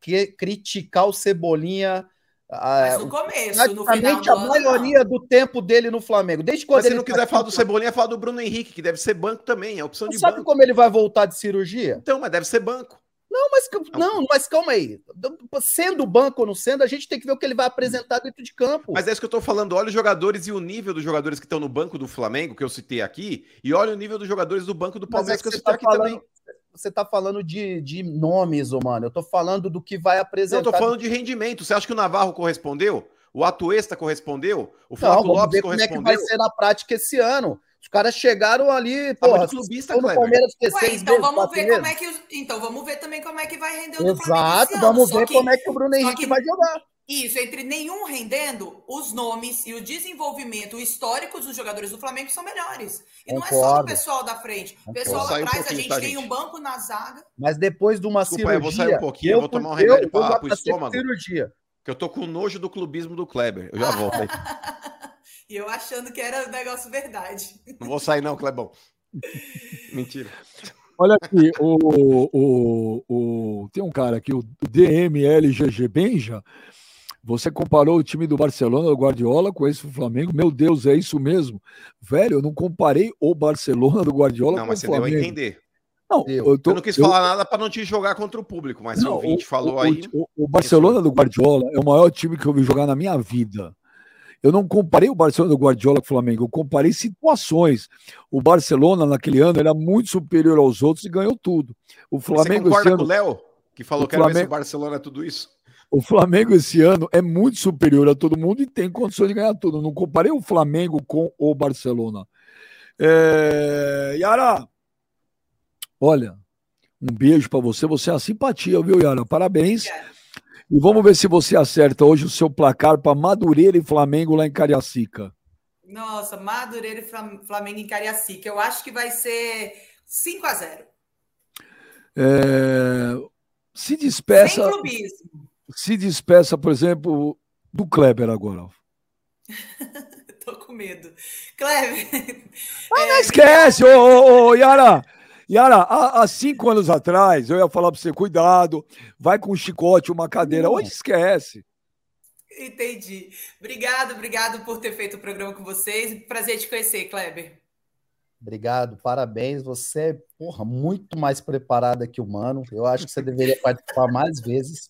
que criticar o Cebolinha Mas ah, no começo, no final do a ano, maioria do tempo dele no Flamengo. Desde quando Mas se ele não tá quiser falar do Cebolinha, fala do Bruno Henrique, que deve ser banco também, é opção de Sabe banco. como ele vai voltar de cirurgia? Então, mas deve ser banco. Não, mas não, mas calma aí. Sendo banco ou não sendo, a gente tem que ver o que ele vai apresentar dentro de campo. Mas é isso que eu tô falando. Olha os jogadores e o nível dos jogadores que estão no banco do Flamengo, que eu citei aqui, e olha o nível dos jogadores do banco do Mas Palmeiras é que eu você citei tá aqui falando, também. Você tá falando de, de nomes, mano. Eu tô falando do que vai Não, apresentar. eu tô falando de rendimento. Você acha que o Navarro correspondeu? O Atuesta correspondeu? O Não, Flávio vamos Lopes ver como é que correspondeu? vai ser na prática esse ano. Os caras chegaram ali, porra, muito clubista, no. Palmeiras que Ué, então meses, vamos ver como é que então vamos ver também como é que vai render o do Flamengo Exato, vamos ver que- como é que o Bruno Henrique que- vai jogar. Isso, entre nenhum rendendo, os nomes e o desenvolvimento histórico dos jogadores do Flamengo são melhores. E não é só Concordo. pessoal da frente. O pessoal lá sair um atrás, a gente tá, tem gente? um banco na zaga. Mas depois de uma Desculpa aí, eu cirurgia. vou sair um pouquinho, eu vou tomar um remédio pro pra ser estômago. Cirurgia. Que eu tô com nojo do clubismo do Kleber. Eu já (laughs) volto aí. E eu achando que era um negócio verdade. Não vou sair, não, Clebão. Mentira. Olha aqui, o, o, o, tem um cara aqui, o DMLGG Benja. Você comparou o time do Barcelona, do Guardiola, com esse do Flamengo. Meu Deus, é isso mesmo? Velho, eu não comparei o Barcelona do Guardiola Não, com mas o você deu a Flamengo. entender. Não, eu, tô- Eu não quis eu- falar nada pra não te jogar contra o público, mas se o Não, ouvinte falou o, aí. o- o Barcelona do Guardiola é o maior time que eu vi jogar na minha vida. Eu não comparei o Barcelona do Guardiola com o Flamengo, eu comparei situações. O Barcelona, naquele ano, era muito superior aos outros e ganhou tudo. O Você Flamengo, esse concorda ano, com o Léo? Que falou que era ver se o Flamengo- Barcelona é tudo isso? O Flamengo esse ano é muito superior a todo mundo e tem condições de ganhar tudo. Não comparei o Flamengo com o Barcelona. É... Yara, olha, um beijo para você. Você é uma simpatia, viu, Yara? Parabéns. E vamos ver se você acerta hoje o seu placar para Madureira e Flamengo lá em Cariacica. Nossa, Madureira e Flam- Flamengo em Cariacica. Eu acho que vai ser 5 a 0 É, Se Sem despeça, clubismo. Se despeça, por exemplo, do Kleber agora. (laughs) Tô com medo. Cleber. Não esquece, ô, ô, ô, Yara. Yara, há, há cinco anos atrás, eu ia falar para você, cuidado, vai com um chicote, uma cadeira. Hoje esquece. Entendi. Obrigado, obrigado por ter feito o programa com vocês. Prazer te conhecer, Kleber. Obrigado, parabéns. Você é, porra, muito mais preparada que o Mano. Eu acho que você deveria participar mais vezes.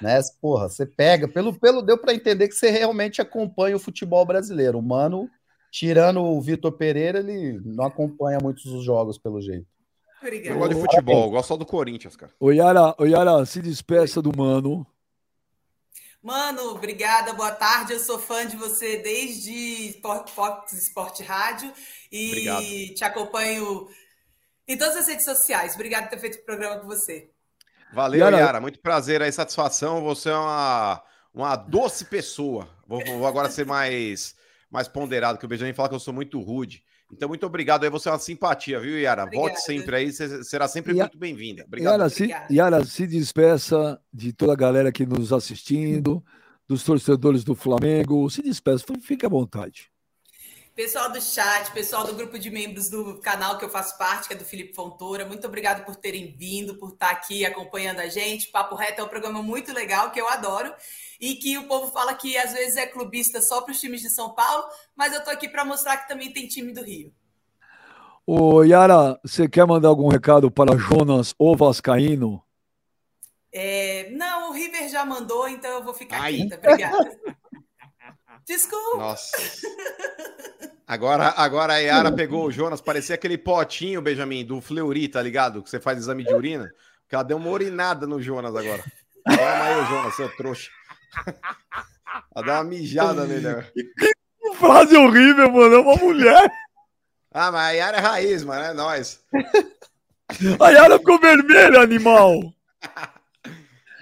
Né? Porra, você pega, pelo, pelo deu para entender que você realmente acompanha o futebol brasileiro. O Mano, tirando o Vitor Pereira, ele não acompanha muitos os jogos, pelo jeito. Eu Obrigado. gosto de futebol, eu gosto só do Corinthians, cara. Ô, Yara, ô, Yara, se despeça do mano. Mano, obrigada, boa tarde. Eu sou fã de você desde Fox Sport Rádio e Obrigado. te acompanho em todas as redes sociais. Obrigado por ter feito o programa com você. Valeu, Yara- Yara. Muito prazer aí, satisfação. Você é uma, uma doce pessoa. Vou, vou agora ser mais, mais ponderado, que o Benjamin fala que eu sou muito rude. Então, muito obrigado aí. Você é uma simpatia, viu, Yara? Volte Obrigada. sempre aí, você será sempre Ya- muito bem-vinda. Obrigado. Yara se. Yara, se despeça de toda a galera que nos assistindo, dos torcedores do Flamengo. Se despeça, fique à vontade. Pessoal do chat, pessoal do grupo de membros do canal que eu faço parte, que é do Felipe Fontoura, muito obrigado por terem vindo, por estar aqui acompanhando a gente. Papo Reto é um programa muito legal, que eu adoro, e que o povo fala que às vezes é clubista só para os times de São Paulo, mas eu tô aqui para mostrar que também tem time do Rio. Ô, Yara, você quer mandar algum recado para Jonas ou Vascaíno? É, não, o River já mandou, então eu vou ficar Ai. quieta. Obrigada. (laughs) Desculpa. Nossa. Agora, agora a Yara pegou o Jonas, parecia aquele potinho, Benjamin, do Fleury, tá ligado? Que você faz exame de urina. Que ela deu uma urinada no Jonas agora. Toma aí, Jonas, seu trouxa. Ela deu uma mijada nele. agora. Que frase horrível, mano. É uma mulher. Ah, mas a Yara é raiz, mano, é nóis. A Yara ficou vermelha, animal. (laughs)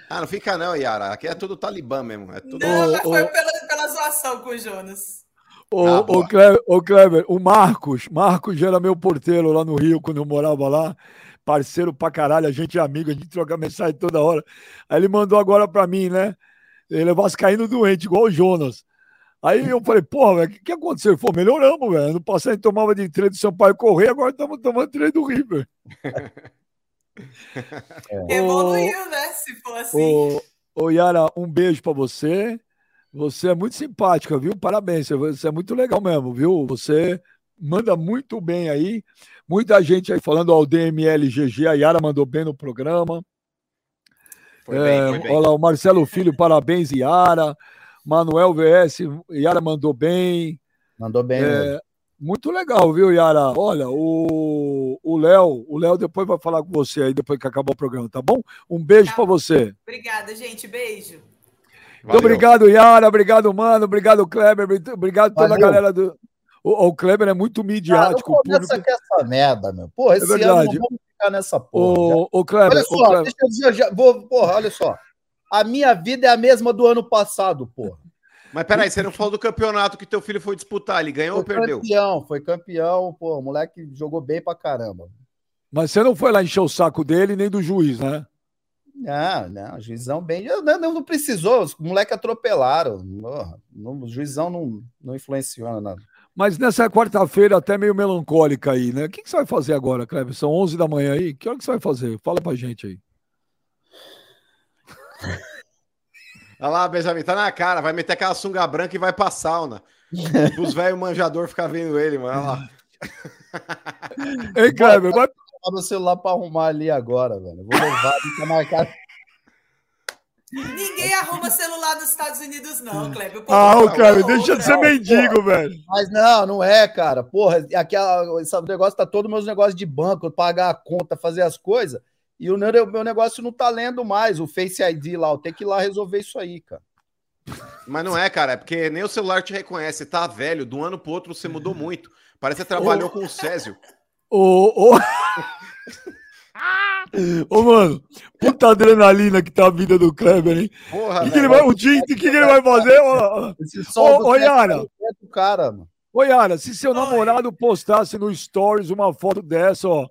Ah, não fica não, Yara. Aqui é tudo talibã mesmo. É tudo... Não, mas foi pela, pela zoação com o Jonas. Ô, ah, ô, Kleber, ô, Kleber, o Marcos, Marcos era meu porteiro lá no Rio, quando eu morava lá, parceiro pra caralho, a gente é amigo, a gente troca mensagem toda hora. Aí ele mandou agora pra mim, né? Ele é vascaíno doente, igual o Jonas. Aí eu falei, porra, velho, o que, que aconteceu? Ele falou, melhoramos, velho. No passado a gente tomava de treino do Sampaio correr, agora estamos tomando treino do River. (laughs) (laughs) É. Evoluiu, né? Se for assim. Ô, ô Yara, um beijo para você. Você é muito simpática, viu? Parabéns, você é muito legal mesmo, viu? Você manda muito bem aí. Muita gente aí falando ao DMLGG, a Yara mandou bem no programa. Foi é, bem, foi bem. Olha lá, o Marcelo Filho, parabéns, Yara. Manuel VS, Yara mandou bem. Mandou bem. É, muito legal, viu, Yara? Olha, o Léo, o Léo depois vai falar com você aí, depois que acabar o programa, tá bom? Um beijo tá para você. Obrigada, gente. Beijo. Muito obrigado, Yara. Obrigado, mano. Obrigado, Kleber. Obrigado toda Valeu. a galera do. O, o, Kleber é muito midiático. Cara, não começa com essa merda, meu. Porra, esse é verdade. ano vamos ficar nessa porra. O, o Kleber, olha só, o Kleber. deixa eu dizer, já, vou, porra, olha só. A minha vida é a mesma do ano passado, porra. Mas peraí, você não falou do campeonato que teu filho foi disputar, ele ganhou foi ou perdeu? Campeão, foi campeão, pô, o moleque jogou bem pra caramba. Mas você não foi lá encher o saco dele nem do juiz, né? Não, não, o juizão bem. Não, não precisou, os moleques atropelaram. Não, o juizão não, não influenciou nada. Mas nessa quarta-feira, até meio melancólica aí, né? O que, que você vai fazer agora, Cleber? São 11 da manhã aí. Que hora que você vai fazer? Fala pra gente aí. (laughs) Olha lá, Benjamin, tá na cara. Vai meter aquela sunga branca e vai pra sauna. (laughs) Os velhos manjador ficar vendo ele, mano. Olha lá. Ei, Kleber, vai. o celular pra arrumar ali agora, velho. Vou levar, fica marcado. Ninguém arruma celular nos Estados Unidos, não, Kleber. Ah, o Kleber, deixa de ser mendigo, velho. Mas não, não é, cara. Porra, aquela, esse negócio tá todo meus negócios de banco, pagar a conta, fazer as coisas. E o meu, meu negócio não tá lendo mais, o Face ID lá. Eu tenho que ir lá resolver isso aí, cara. Mas não é, cara, é porque nem o celular te reconhece. Tá velho, de um ano pro outro você mudou muito. Parece que você trabalhou oh. com o Césio. Ô, ô. Ô, mano, puta adrenalina que tá a vida do Kleber, hein? Porra, que, que ele vai, o que, que ele vai fazer? Ô, ô, ô Yara. Cara, mano. Ô, Yara, se seu namorado postasse no Stories uma foto dessa, ó,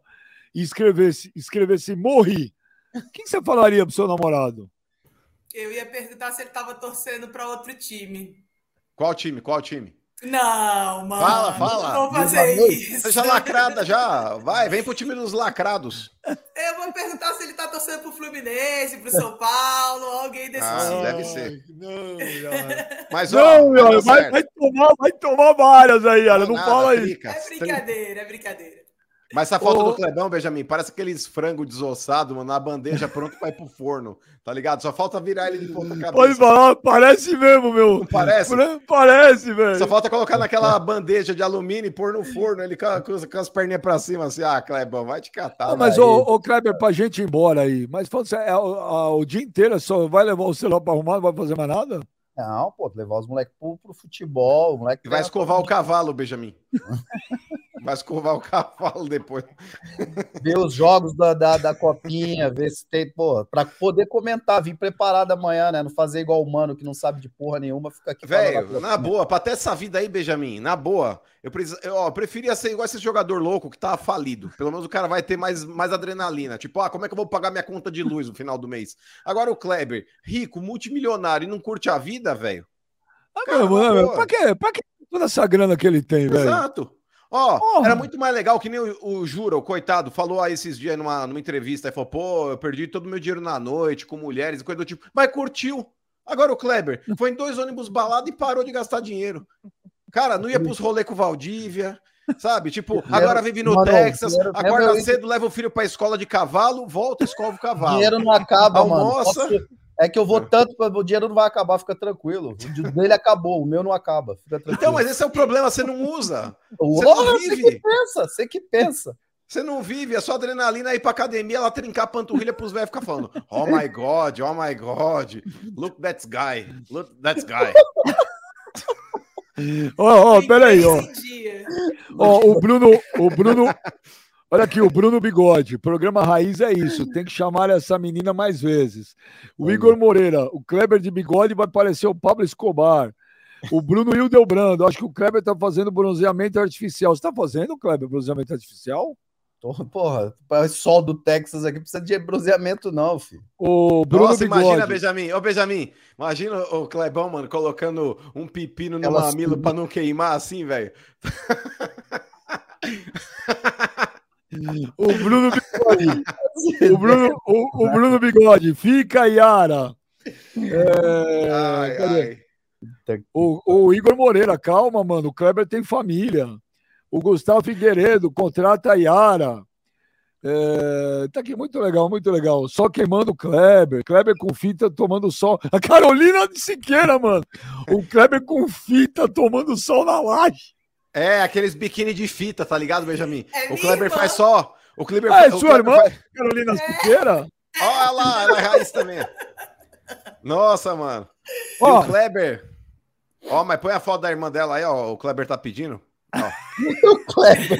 e escrevesse, escrevesse morri, o que, você falaria pro seu namorado? Eu ia perguntar se ele tava torcendo para outro time. Qual time? Qual time? Não, mano. Fala, fala. Não vou fazer isso. Seja lacrada já. Vai, vem pro time dos lacrados. Eu vou perguntar se ele tá torcendo pro Fluminense, pro São Paulo, alguém desse ah, time. Deve ser. Não, Mas, ó, não, vai, vai, tomar, vai tomar várias aí, Ana. Não, não fala isso. É brincadeira, é brincadeira. Mas essa foto do Clebão, Benjamin, parece aqueles frango desossado, mano, na bandeja pronto para ir pro forno, tá ligado? Só falta virar ele de ponta cabeça. Pode falar, parece mesmo, meu. Não parece? Parece, velho. Só falta colocar naquela bandeja de alumínio e pôr no forno, ele com, com, com as perninhas pra cima, assim, ah, Clebão, vai te catar. Não, mas, ô, ô, Kleber, pra gente ir embora aí, mas falando é, o, o dia inteiro só vai levar o celular pra arrumar, não vai fazer mais nada? Não, pô, levar os moleques pro, pro futebol. O moleque vai escovar o cavalo, Benjamin. (laughs) vai escovar o (laughs) cavalo depois. Ver os jogos da, da, da copinha, ver se tem, pô, pra poder comentar, vir preparado amanhã, né? Não fazer igual o mano que não sabe de porra nenhuma, fica aqui. Velho, na boa, pra ter essa vida aí, Benjamin, na boa, eu, preciso, eu ó, preferia ser igual esse jogador louco que tá falido. Pelo menos o cara vai ter mais, mais adrenalina. Tipo, ah, como é que eu vou pagar minha conta de luz no final do mês? Agora o Kleber, rico, multimilionário e não curte a vida, velho. Ah, cara, meu, meu, pra quê? Pra que toda essa grana que ele tem, velho? Exato. Ó, oh, era muito mais legal que nem o, o Jura, o coitado, falou aí esses dias numa, numa entrevista, e falou, pô, eu perdi todo o meu dinheiro na noite, com mulheres e coisa do tipo, mas curtiu. Agora o Kleber (laughs) foi em dois ônibus balado e parou de gastar dinheiro. Cara, não ia pros rolê com Valdívia, sabe? Tipo, agora vive no mano, Texas, dinheiro, acorda cedo, leva o filho pra escola de cavalo, volta, escova o cavalo. Dinheiro não acaba, Almoça. mano. É que eu vou tanto, o dinheiro não vai acabar, fica tranquilo. O dele acabou, o meu não acaba. Então, mas esse é o problema, você não usa. Você não vive. Você que pensa, você que pensa. Você não vive, é só adrenalina ir pra academia, ela trincar a panturrilha pros velhos ficar falando: Oh my God, oh my God, look that guy, look that guy. Ó, ó, peraí, ó. Ó, o Bruno, o Bruno, Olha aqui, o Bruno Bigode. Programa Raiz é isso. Tem que chamar essa menina mais vezes. O Igor Moreira. O Kleber de Bigode vai parecer o Pablo Escobar. O Bruno Hildebrando, acho que o Kleber tá fazendo bronzeamento artificial. Você tá fazendo, Kleber, bronzeamento artificial? Porra, o sol do Texas aqui precisa de bronzeamento, não, filho. O Bruno Nossa, Bigode. imagina, Benjamin. Ô, Benjamin, imagina o Clebão, mano, colocando um pepino no mamilo pra não queimar assim, velho. (laughs) o Bruno Bigode. o, Bruno, o, o Bruno Bigode. Fica, Yara. É, ai, ai. O, o Igor Moreira, calma, mano. O Kleber tem família. O Gustavo Figueiredo contrata a Yara. É, tá aqui muito legal, muito legal. Só queimando o Kleber. Kleber com fita tomando sol. A Carolina de Siqueira, mano. O Kleber com fita tomando sol na laje. É, aqueles biquíni de fita, tá ligado, Benjamin? É o Kleber irmã. faz só. O Kleber é, sua irmã? Faz... Carolina é. Siqueira? Olha lá, ela é raiz também. Nossa, mano. Ó, o Kleber. Ó, mas põe a foto da irmã dela aí, ó. O Kleber tá pedindo (laughs) o Kleber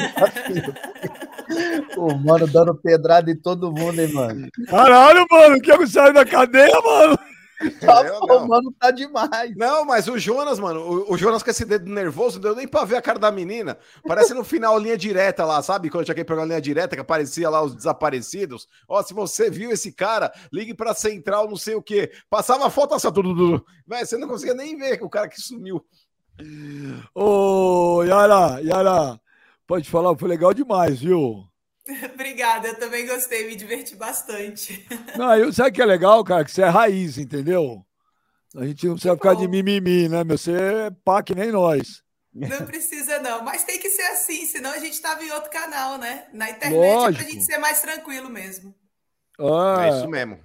O mano dando pedrada em todo mundo, hein, mano. (laughs) Caralho, mano, que eu saio da cadeia, mano. (laughs) Tá, o mano tá demais. Não, mas o Jonas, mano, o, o, Jonas com esse dedo nervoso, não deu nem pra ver a cara da menina. Parece no final linha direta lá, sabe? Quando eu tinha que pegar a linha direta, que aparecia lá os desaparecidos. Ó, se você viu esse cara, ligue pra central, não sei o quê. Passava a foto assim, tudo. Véi, você não conseguia nem ver o cara que sumiu. Ô, Yara, Yara, pode falar, foi legal demais, viu? (laughs) Obrigada, eu também gostei, me diverti bastante. Não, eu, sabe que é legal, cara? Que você é raiz, entendeu? A gente não precisa ficar de mimimi, né, meu? Você é pá que nem nós. Não precisa, não. Mas tem que ser assim, senão a gente tava em outro canal, né? Na internet Lógico. é pra gente ser mais tranquilo mesmo. Ah, é isso mesmo.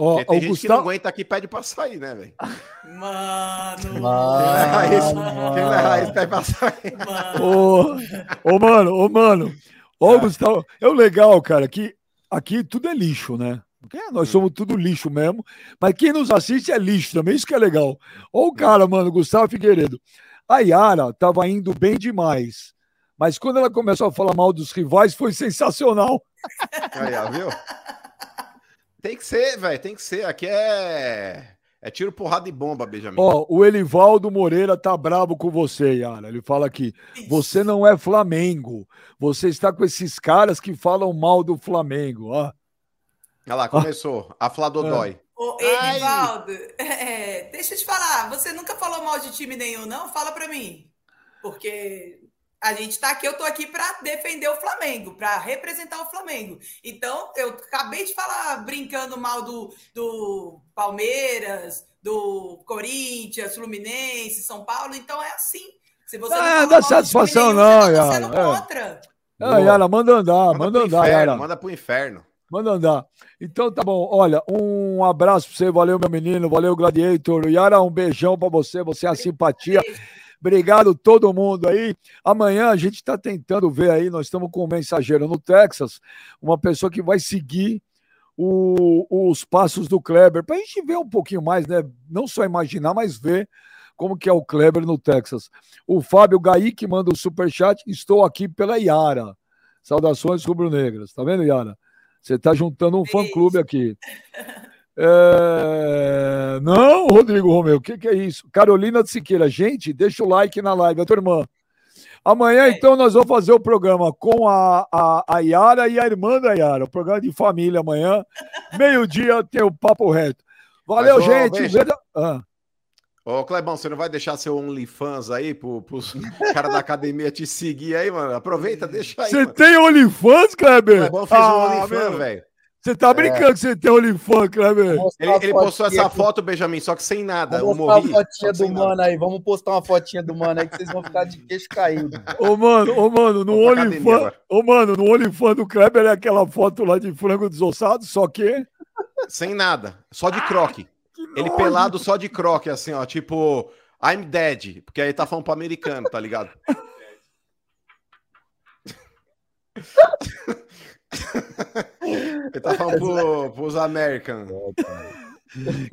Ó, tem gente Gustavo... que não aguenta aqui pede pra sair, né, velho? Mano! Mano! Quem não é raiz pede pra sair. Mano! Ô, ô mano, ô, mano. Ô, é. Gustavo, é o legal, cara, que aqui tudo é lixo, né? Nós somos tudo lixo mesmo, mas quem nos assiste é lixo também, isso que é legal. Ô, o cara, mano, Gustavo Figueiredo. A Yara tava indo bem demais, mas quando ela começou a falar mal dos rivais, foi sensacional. Aí, ó, viu? Tem que ser, velho, tem que ser. Aqui é. É tiro, porrada e bomba, Benjamin. Ó, o Elivaldo Moreira tá bravo com você, Yara. Ele fala aqui: você não é Flamengo. Você está com esses caras que falam mal do Flamengo. Ó. Olha lá, começou. Ah. A Fladodói. É. Ô, Elivaldo, é, deixa eu te falar. Você nunca falou mal de time nenhum, não? Fala pra mim. Porque a gente está aqui, eu estou aqui para defender o Flamengo, para representar o Flamengo. Então, eu acabei de falar brincando mal do, do Palmeiras, do Corinthians, Fluminense, São Paulo. Então é assim. Se você não, não dá satisfação, não, tá Yara. É. contra. Ah, Yara, manda andar, manda, manda andar, inferno, Yara. Manda pro inferno. Manda andar. Então tá bom. Olha, um abraço para você, valeu, meu menino, valeu, Gladiator. Yara, um beijão para você, você é a simpatia. Obrigado todo mundo aí. Amanhã a gente está tentando ver aí, nós estamos com um mensageiro no Texas, uma pessoa que vai seguir o, os passos do Kleber, para a gente ver um pouquinho mais, né? Não só imaginar, mas ver como que é o Kleber no Texas. O Fábio Gaí manda o superchat, estou aqui pela Yara. Saudações rubro-negras. Tá vendo, Yara? Você está juntando um fã-clube aqui. (laughs) É... Não, Rodrigo Romeu, o que, que, é isso? Carolina de Siqueira, gente, deixa o like na live, a tua irmã. Amanhã, é. então, nós vamos fazer o programa com a, a, a Yara e a irmã da Yara. O programa de família amanhã. Meio-dia tem o papo reto. Valeu, Mas, gente. Ô, Veja... ah. Ô, Clebão, você não vai deixar seu OnlyFans aí pro, pros (laughs) caras da academia te seguir aí, mano? Aproveita, deixa aí. Você tem OnlyFans, Kleber? Clebão fez ah, um OnlyFans, velho. Você tá brincando é. que você tem OnlyFans, Kleber? Ele, ele postou essa aqui. foto, Benjamin, só que sem nada. Vamos postar uma fotinha do mano nada. aí. Vamos postar uma fotinha do mano aí que vocês vão ficar de queixo caído. (laughs) Ô, mano, ô, mano, no OnlyFans. Ô, mano, no OnlyFans do Kleber é aquela foto lá de frango desossado, só que. Sem nada. Só de croque. ele pelado só de croque, assim, ó. Tipo, I'm dead. Porque aí tá falando pro americano, tá ligado? (laughs) (laughs) Ele tá falando pro, pros Americans. (laughs)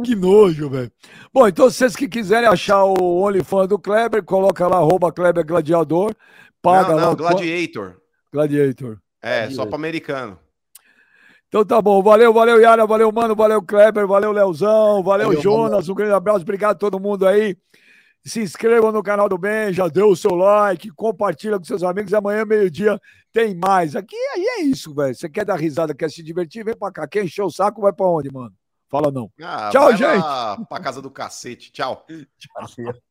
Que nojo, velho. Bom, então vocês que quiserem achar o OnlyFans do Kleber, coloca lá, arroba Kleber Gladiador. Paga não, não, lá. Gladiator. Gladiator. É, Gladiator. só para americano. Então tá bom, valeu, valeu, Yara, valeu, mano, valeu, Kleber, valeu, Leozão, valeu, valeu Jonas, um grande abraço, obrigado a todo mundo aí. Se inscrevam no canal do Bem, já deu o seu like, compartilha com seus amigos. Amanhã, meio-dia, tem mais. Aqui aí é isso, velho. Você quer dar risada, quer se divertir? Vem pra cá. Quem encheu o saco, vai pra onde, mano? Fala não. Ah, Tchau, gente. lá Pra casa do cacete. Tchau. Tchau. (laughs)